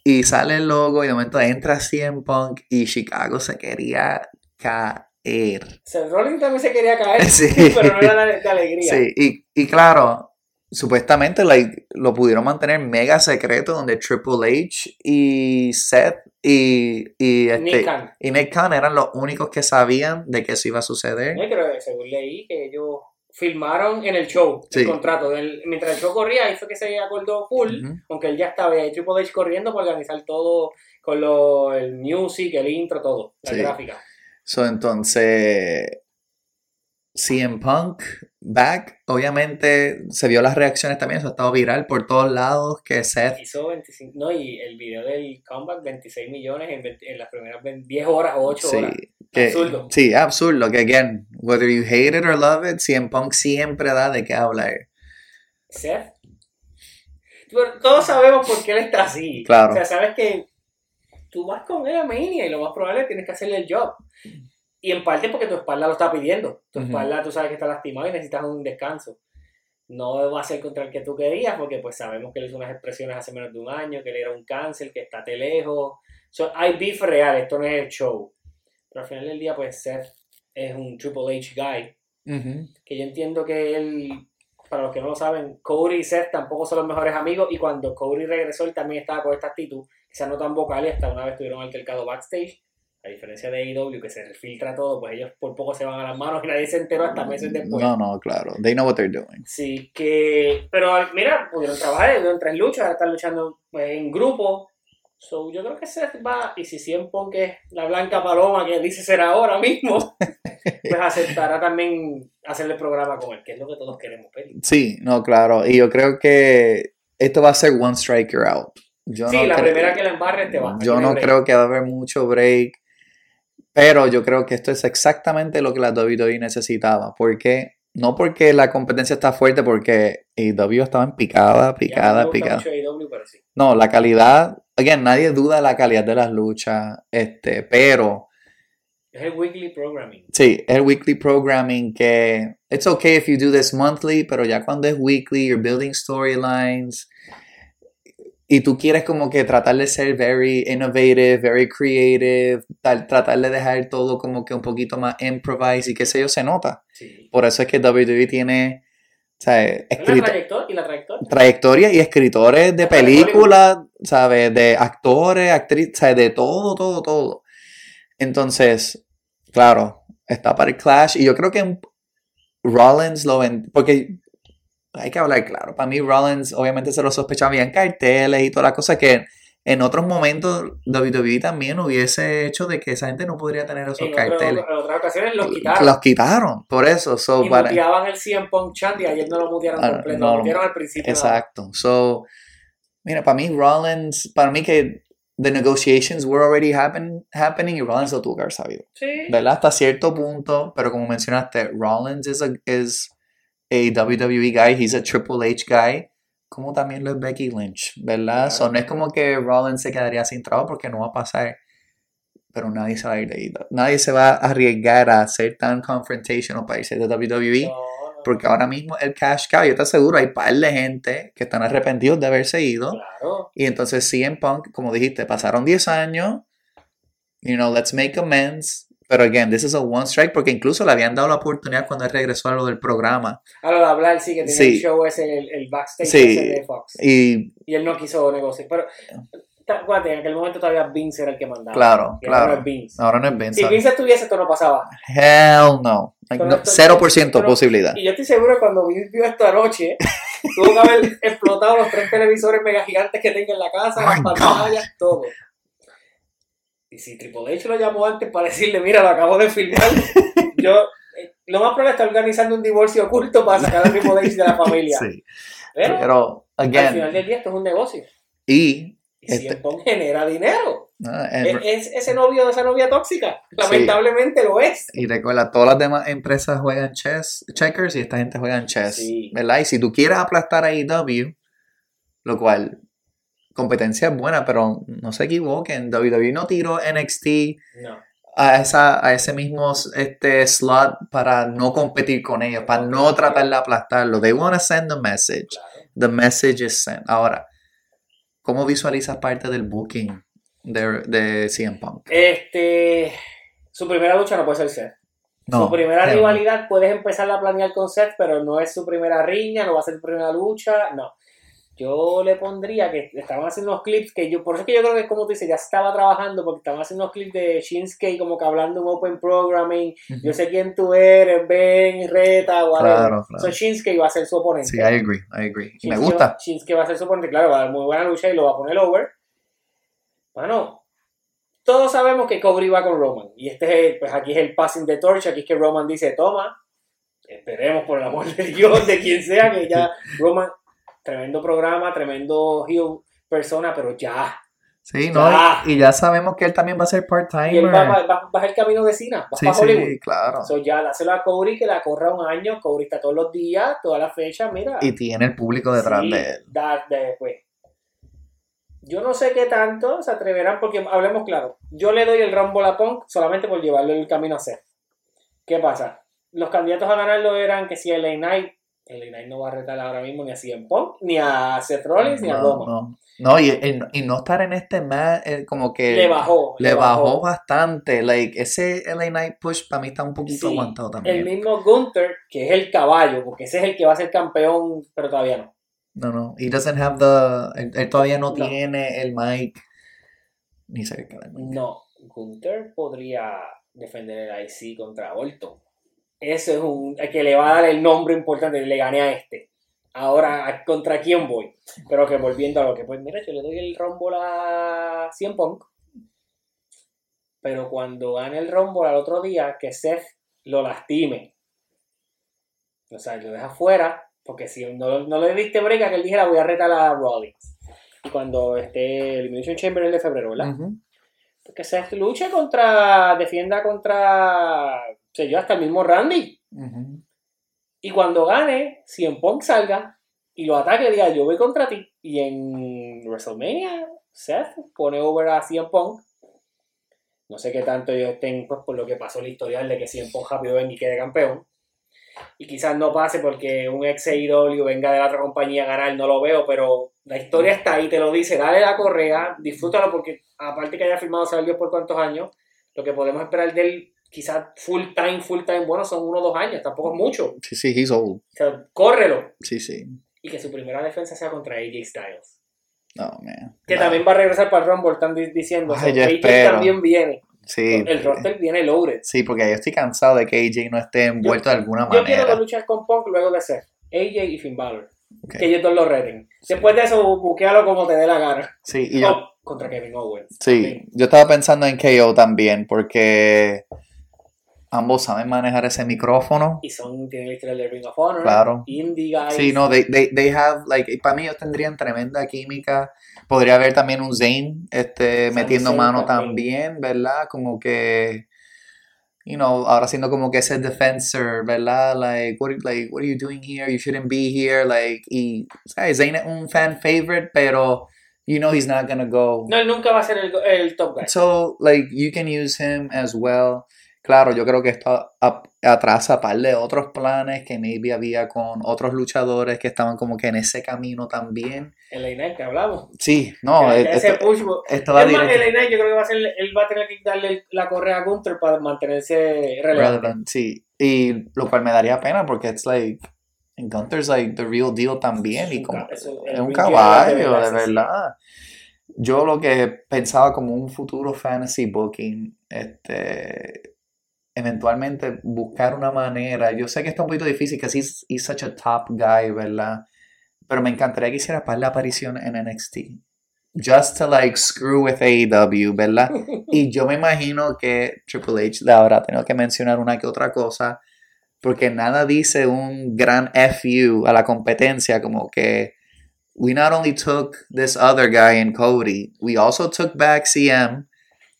y sale el logo y de momento entra CM Punk y Chicago se quería caer. Seth Rollins también se quería caer, (laughs) Sí. (laughs) pero no era de, de alegría. Sí, y, y claro, supuestamente like, lo pudieron mantener mega secreto donde Triple H y Seth y, y, este, Nick Khan. y Nick Khan eran los únicos que sabían de que eso iba a suceder. No, pero según leí que ellos filmaron en el show Sí. el contrato. del- mientras el show corría, ahí fue que se acordó full, aunque él ya estaba ahí, Triple H corriendo para organizar todo con lo, el music, el intro, todo, la Sí. gráfica. So, entonces, CM Punk back, obviamente se vio las reacciones también, eso ha estado viral por todos lados, que Seth, Hizo 25, no, y el video del comeback, 26 millones en, 20 en las primeras 20 10 horas o 8 sí, horas. que, Absurdo. sí, absurdo, que again, whether you hate it or love it, CM Punk siempre da de qué hablar, Seth. Todos sabemos por qué él está así. Claro. O sea, sabes que tú vas con él a Mania y lo más probable es que tienes que hacerle el job. Y en parte porque tu espalda lo está pidiendo. Tu espalda tú sabes que está lastimada y necesitas un descanso. No va a ser contra el que tú querías porque pues sabemos que él hizo unas expresiones hace menos de un año, que él era un cáncer, que está lejos. So, hay beef real, esto no es el show. Pero al final del día pues Seth es un Triple H guy Ujú. que yo entiendo que él, para los que no lo saben, Cody y Seth tampoco son los mejores amigos y cuando Cody regresó él también estaba con esta actitud, quizás no tan vocal y hasta una vez tuvieron altercado backstage, a diferencia de AEW que se filtra todo, pues ellos por poco se van a las manos y nadie se enteró hasta meses después. no, no, claro, they know what they're doing, Sí, que, pero mira, pudieron trabajar, tuvieron tres luchas, ahora están luchando pues, en grupo. So, yo creo que Seth va, y si siempre que es la blanca paloma que dice ser ahora mismo, (laughs) pues aceptará también hacerle programa con él, que es lo que todos queremos sí, no, claro, y yo creo que esto va a ser one striker out, yo Sí, no la creo- primera que la embarre te va. Yo no break. creo que va a haber mucho break, pero yo creo que esto es exactamente lo que la WWE necesitaba. porque No porque la competencia está fuerte, porque AEW estaba en picada, picada, picada. sí. No, la calidad, again, nadie duda de la calidad de las luchas, este, pero Es el weekly programming. sí, el weekly programming que it's okay if you do this monthly, pero ya cuando es weekly, you're building storylines y tú quieres como que tratar de ser very innovative, very creative, tal- tratar de dejar todo como que un poquito más improvise y qué sé yo, se nota. Sí. Por eso es que WWE tiene, o sea, Es la escrito- trayectoria y la trayectoria. trayectoria y escritores de películas, ¿sabes? De actores, actrices, ¿sabes? De todo, todo, todo. Entonces, claro, está para el Clash y yo creo que Rollins lo ven, porque hay que hablar claro, para mí Rollins obviamente se lo sospechaba bien carteles y toda la cosa que en otros momentos WWE también hubiese hecho de que esa gente no podría tener esos En, otro- carteles. en otras ocasiones los quitaron. Los quitaron, por eso. So, y para- muteaban el CM Punk chant y ayer no lo mutearon Ah, completo. no, lo mutearon al principio. Exacto. So, mira, para mí Rollins, para mí que the negotiations were already happen, happening y Rollins lo tuvo que haber sabido. Sí. ¿Verdad? Hasta cierto punto, pero como mencionaste, Rollins is a, is a WWE guy, he's a Triple H guy, como también lo es Becky Lynch, ¿verdad? So, no es como que Rollins se quedaría sin trabajo porque no va a pasar. Pero nadie se va a ir de ahí. Nadie se va a arriesgar a ser tan confrontational para irse de WWE. No, no, Porque ahora mismo el cash cow, yo te aseguro, hay par de gente que están arrepentidos de haberse ido. Claro. Y entonces CM Punk, como dijiste, pasaron 10 años. You know, let's make amends. Pero again, this is a one strike porque incluso le habían dado la oportunidad cuando él regresó a lo del programa. A lo de hablar, sí, que tenía Sí. el show ese, el, el backstage Sí. ese de Fox. Y Y él no quiso negociar. Pero, acuérdate, en aquel momento todavía Vince era el que mandaba. claro, Y ahora no claro. es Vince. Ahora no es Vince. Si Vince estuviese, esto no pasaba. Hell no. Like, no, esto- 0% pero- posibilidad. Y yo estoy seguro que cuando Vince vio esto anoche, tuvo que haber (laughs) explotado los tres televisores mega gigantes que tenga en la casa, Oh las pantallas, todo. Y si Triple H lo llamó antes para decirle, mira, lo acabo de filmar, (laughs) yo, eh, lo más probable está organizando un divorcio oculto para sacar a Triple H de la familia. (laughs) Sí. Pero, Pero, al again, final del día esto es un negocio. y, Y Este- Punk genera dinero. ah, Es, es ese novio de esa novia tóxica. Lamentablemente lo es. y recuerda, todas las demás empresas juegan chess, checkers y esta gente juega en chess, Sí. ¿verdad? Y si tú quieres aplastar a AEW, lo cual, competencia es buena, pero no se equivoquen, WWE no tiró NXT No. a, esa, a ese mismo este, slot para no competir con ellos, para no tratar de aplastarlo. They want to send the message. The message is sent. Ahora, ¿cómo visualizas parte del booking de, de CM Punk? Este. Su primera lucha no puede ser Seth. su primera no. rivalidad puedes empezar a planear con Seth, pero no es su primera riña, no va a ser su primera lucha, no. Yo le pondría que estaban haciendo unos clips que yo, por eso es que yo creo que como tú dices, ya estaba trabajando porque estaban haciendo unos clips de Shinsuke como que hablando un open programming, yo sé quién tú eres, ven, reta, whatever. Claro, claro. So Shinsuke va a ser su oponente. Sí, I agree, I agree. Me gusta. Shinsuke va a ser su oponente, claro, va a dar muy buena lucha y lo va a poner over. Bueno, todos sabemos que Cody va con Roman. Y este es el- pues aquí es el passing de torch, aquí es que Roman dice, toma, esperemos por el amor de Dios, de quien sea, que ya (laughs) Roman, tremendo programa, tremendo heel persona, pero ya. Sí, ¿no? Ya. Y, y ya sabemos que él también va a ser Y él va, va, va- va el camino de va Sí, para Hollywood. sí, claro. So ya, dáselo a Cody que la corra un año, Cody está todos los días, todas las fechas, mira. Y tiene el público detrás Sí, de él. da- de- pues. Yo no sé qué tanto se atreverán, porque hablemos claro. Yo le doy el Rumble a Punk solamente por llevarle el camino a Seth. ¿Qué pasa? Los candidatos a ganarlo eran que si LA Knight, LA Knight no va a retar ahora mismo ni a CM Punk, ni a Seth Rollins, ni a No, Roman. no. No, y, y- y no estar en este match, eh, como que Le bajó. le bajó bastante. Like, ese LA Night push para mí está un poquito Sí, aguantado El también. mismo Gunther, que es el caballo, porque ese es el que va a ser campeón, pero todavía no. No, no. He doesn't have the. Él, él todavía no, No. tiene el mic. Ni cerca del mic. No, Gunther podría defender el IC contra Orton. Ese es un que le va a dar el nombre importante, le gané a este. Ahora, ¿a- ¿contra quién voy? Pero que volviendo a lo que, pues mira, yo le doy el Rumble a 100 Punk. Pero cuando gane el Rumble al otro día, que Seth lo lastime. O sea, lo deja fuera, porque si no, no le diste break, que él dijera voy a retar a Rollins. Y cuando esté Elimination Chamber el de febrero, ¿verdad? Ujú. Que se luche contra, defienda contra, sé yo, hasta el mismo Randy. Y cuando gane, si en Punk salga y lo ataque, diga yo voy contra ti. Y en WrestleMania, Seth pone over a CM Punk. No sé qué tanto ellos estén, pues por lo que pasó el historial de que CM Punk rápido venga y quede campeón. Y quizás no pase porque un ex AEW venga de la otra compañía a ganar, no lo veo, pero la historia está ahí, te lo dice, dale la correa, disfrútalo porque aparte que haya firmado saber Dios por cuántos años, lo que podemos esperar de él, quizás full time, full time, bueno, son uno o dos años, tampoco es mucho. Sí, sí, he's old. O sea, córrelo. Sí, sí. Y que su primera defensa sea contra AJ Styles. No, man. Que No. también va a regresar para el Rumble, están di- diciendo. Ay, so, yo AJ espero. también viene. Sí. El roster viene loaded. Sí, porque yo estoy cansado de que AJ no esté envuelto de alguna Yo quiero manera. dos luchas con Punk luego de ser AJ y Finn Balor. Que ellos dos lo reten. Después de eso, buquealo como te dé la gana. Sí, y yo, Oh, contra Kevin Owens. sí, yo estaba pensando en KO también, porque ambos saben manejar ese micrófono. Y son, tienen la historia de Ring of Honor. Claro. Indie Guys. Sí, no, they, they, they have, like, para mí ellos tendrían tremenda química. Podría haber también un Zane este, metiendo mano también. también, ¿verdad? Como que, you know, ahora siendo como que ese defensor, ¿verdad? Like, what, like, what are you doing here? You shouldn't be here. Like, y, ¿sabes? Zane es un fan favorite, pero, you know, he's not gonna go. No, él nunca va a ser el, el top guy. So, like, you can use him as well. Claro, yo creo que esto atrasa par de otros planes que maybe había con otros luchadores que estaban como que en ese camino también. El A-Night que hablamos. Sí, no, Que- que ese push. esto va es más, el yo creo que va a ser, él va a tener que darle la correa a Gunther para mantenerse relevante. relevant, sí. Y lo cual me daría pena porque it's like, Gunther's like the real deal también. Y como, es un caballo, de sí, sí. verdad. Yo lo que pensaba como un futuro fantasy booking, este, eventualmente buscar una manera. Yo sé que está un poquito difícil, que he's, he's such a top guy, ¿verdad? Pero me encantaría que hiciera par de aparición en NXT. Just to like screw with AEW, ¿verdad? (laughs) Y yo me imagino que Triple H le habrá tenido que mencionar una que otra cosa porque nada dice un gran FU a la competencia como que we not only took this other guy in Cody, we also took back CM.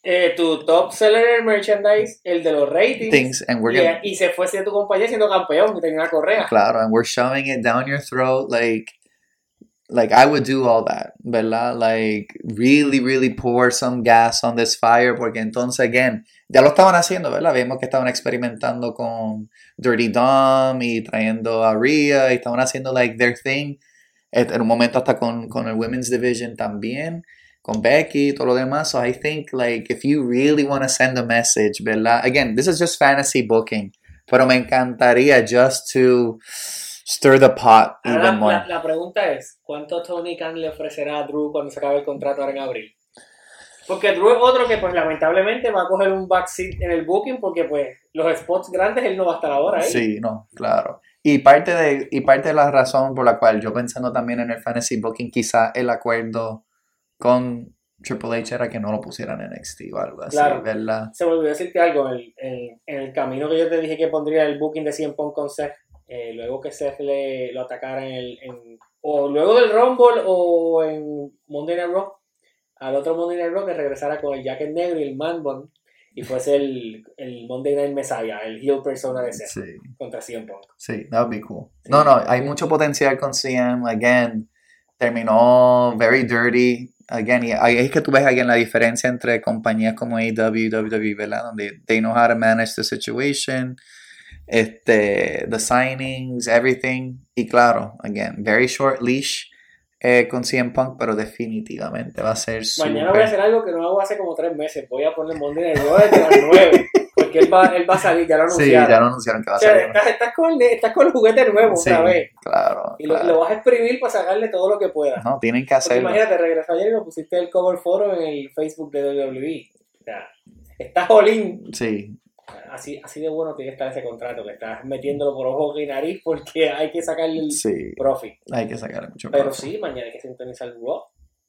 Eh, tu top seller merchandise, el de los ratings, Things and we're y, se fue a tu compañía siendo campeón y tenía una correa. claro, and we're shoving it down your throat like like I would do all that, ¿verdad? Like really, really pour some gas on this fire porque entonces again, ya lo estaban haciendo, ¿verdad? Vimos que estaban experimentando con Dirty Dom y trayendo a Rhea y estaban haciendo like their thing. En un momento hasta con, con el Women's Division también, con Becky y todo lo demás. So I think like if you really want to send a message, ¿verdad? Again, this is just fantasy booking, pero me encantaría just to stir the pot even la, more. la- la pregunta es, ¿cuánto Tony Khan le ofrecerá a Drew cuando se acabe el contrato ahora en abril? Porque Drew es otro que pues lamentablemente va a coger un backseat en el booking porque pues los spots grandes él no va a estar ahora ahí. Sí, no, claro. Y parte de, y parte de la razón por la cual yo pensando también en el fantasy booking, quizá el acuerdo con Triple H era que no lo pusieran en NXT o algo así, Claro. ¿verdad? Se me olvidó decirte algo, en el, en- en el camino que yo te dije que pondría el booking de 100 Punk con Seth, eh, luego que Seth le, lo atacara en el, en- o luego del Rumble o en Monday Night Raw, al otro Monday Night Raw que regresara con el jacket negro y el man bun y fuese el, el Monday Night Messiah, el heel persona de Seth Sí, contra 100 Punk. sí, that would be cool. No, no, hay mucho potencial con CM, again, terminó very dirty, again, y ahí es que tú ves again la diferencia entre compañías como AEW, WWE, ¿verdad? Donde they know how to manage the situation, este, the signings, everything, y claro, again, very short leash eh, con CM Punk, pero definitivamente va a ser Mañana voy a hacer algo que no hago hace como tres meses, voy a poner Monday Night Raw desde las 9, porque él va, él va a salir, ya lo Sí, anunciaron. ya lo anunciaron que va a O sea, ser. estás, estás con el, estás con el juguete nuevo Sí, otra vez. claro, Y lo, claro. lo vas a exprimir para sacarle todo lo que puedas. No, tienen que Porque hacerlo. imagínate, regresó ayer y lo pusiste el cover photo en el Facebook de WWE. O sea, estás all-in. Sí, Así, así de bueno tiene que estar ese contrato, que estás metiéndolo por ojo y nariz porque hay que sacarle el sí, profit. hay que sacarle mucho Pero sí, mañana hay que sintonizar el Raw.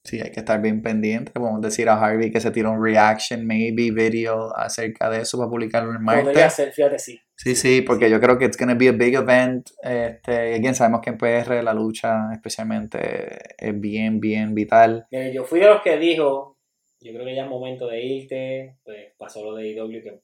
Sí, hay que estar bien pendiente. Podemos decir a Harvey que se tiró un reaction, maybe video acerca de eso para publicarlo el Podría martes. ser, fíjate, sí. Sí, sí, porque yo creo que it's going to be a big event. Este, again, sabemos que en PR la lucha especialmente es bien, bien vital. Mire, yo fui de los que dijo, yo creo que ya es momento de irte, pues pasó lo de IW que...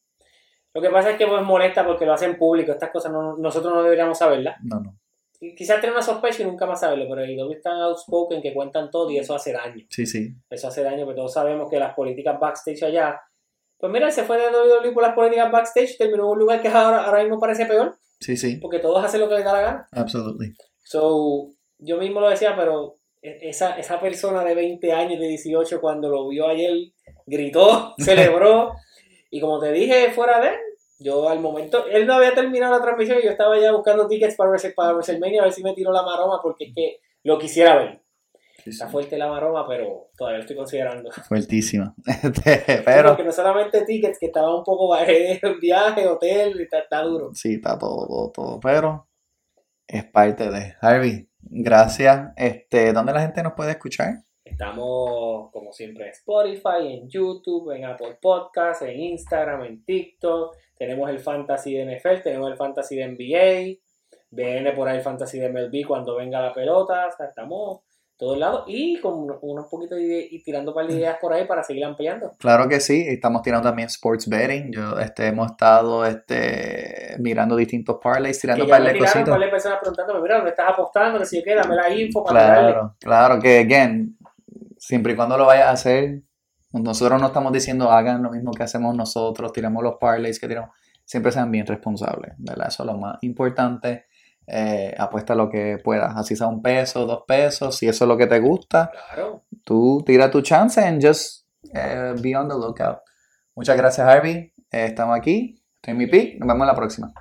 Lo que pasa es que pues molesta porque lo hacen público, estas cosas no- nosotros no deberíamos saberlas. No, no. Quizás tener una sospecha y nunca más saberlo, pero IW es tan outspoken que cuentan todo y eso hace daño. Sí, sí. Eso hace daño, pero todos sabemos que las políticas backstage allá. Pues mira, se fue de WWE por las políticas backstage, terminó en un lugar que ahora, ahora mismo parece peor, Sí, sí. porque todos hacen lo que les da la gana. Absolutely. So, yo mismo lo decía, pero e- esa, esa persona de 20 años, de 18, cuando lo vio ayer, gritó, (laughs) celebró, y como te dije fuera de él, yo al momento, él no había terminado la transmisión y yo estaba ya buscando tickets para, para WrestleMania a ver si me tiró la maroma, porque es que lo quisiera ver. Sí, sí. Está fuerte la maroma, pero todavía lo estoy considerando. (laughs) Fuertísima. (laughs) Pero Porque no solamente tickets, que estaba un poco (laughs) viaje, hotel, está, está duro. sí, está todo, todo, todo. Pero es parte de Harvey. Gracias. Este, ¿dónde la gente nos puede escuchar? Estamos, como siempre, en Spotify, en YouTube, en Apple Podcasts, en Instagram, en TikTok. Tenemos el Fantasy de NFL, tenemos el Fantasy de NBA. Viene por ahí el Fantasy de MLB cuando venga la pelota. O sea, estamos todos lados y con unos- poquitos de, y tirando un par de ideas por ahí para seguir ampliando. Claro que sí, estamos tirando también sports betting. Yo este, hemos estado este, mirando distintos parlays, tirando Que un ya par me de tiraron un cositas. par de personas preguntándome, mira, ¿dónde estás apostando? Que si yo qué, dame la info para tirarle. Claro, claro que, again, siempre y cuando lo vayas a hacer, nosotros no estamos diciendo hagan lo mismo que hacemos nosotros, tiramos los parlays que tiramos, siempre sean bien responsables, ¿verdad? Eso es lo más importante. Eh, apuesta lo que puedas, así sea un peso, dos pesos, si eso es lo que te gusta, Claro. tú tira tu chance and just eh, be on the lookout. Muchas gracias, Harvey. Eh, estamos aquí. Estoy en mi pick. Nos vemos en la próxima.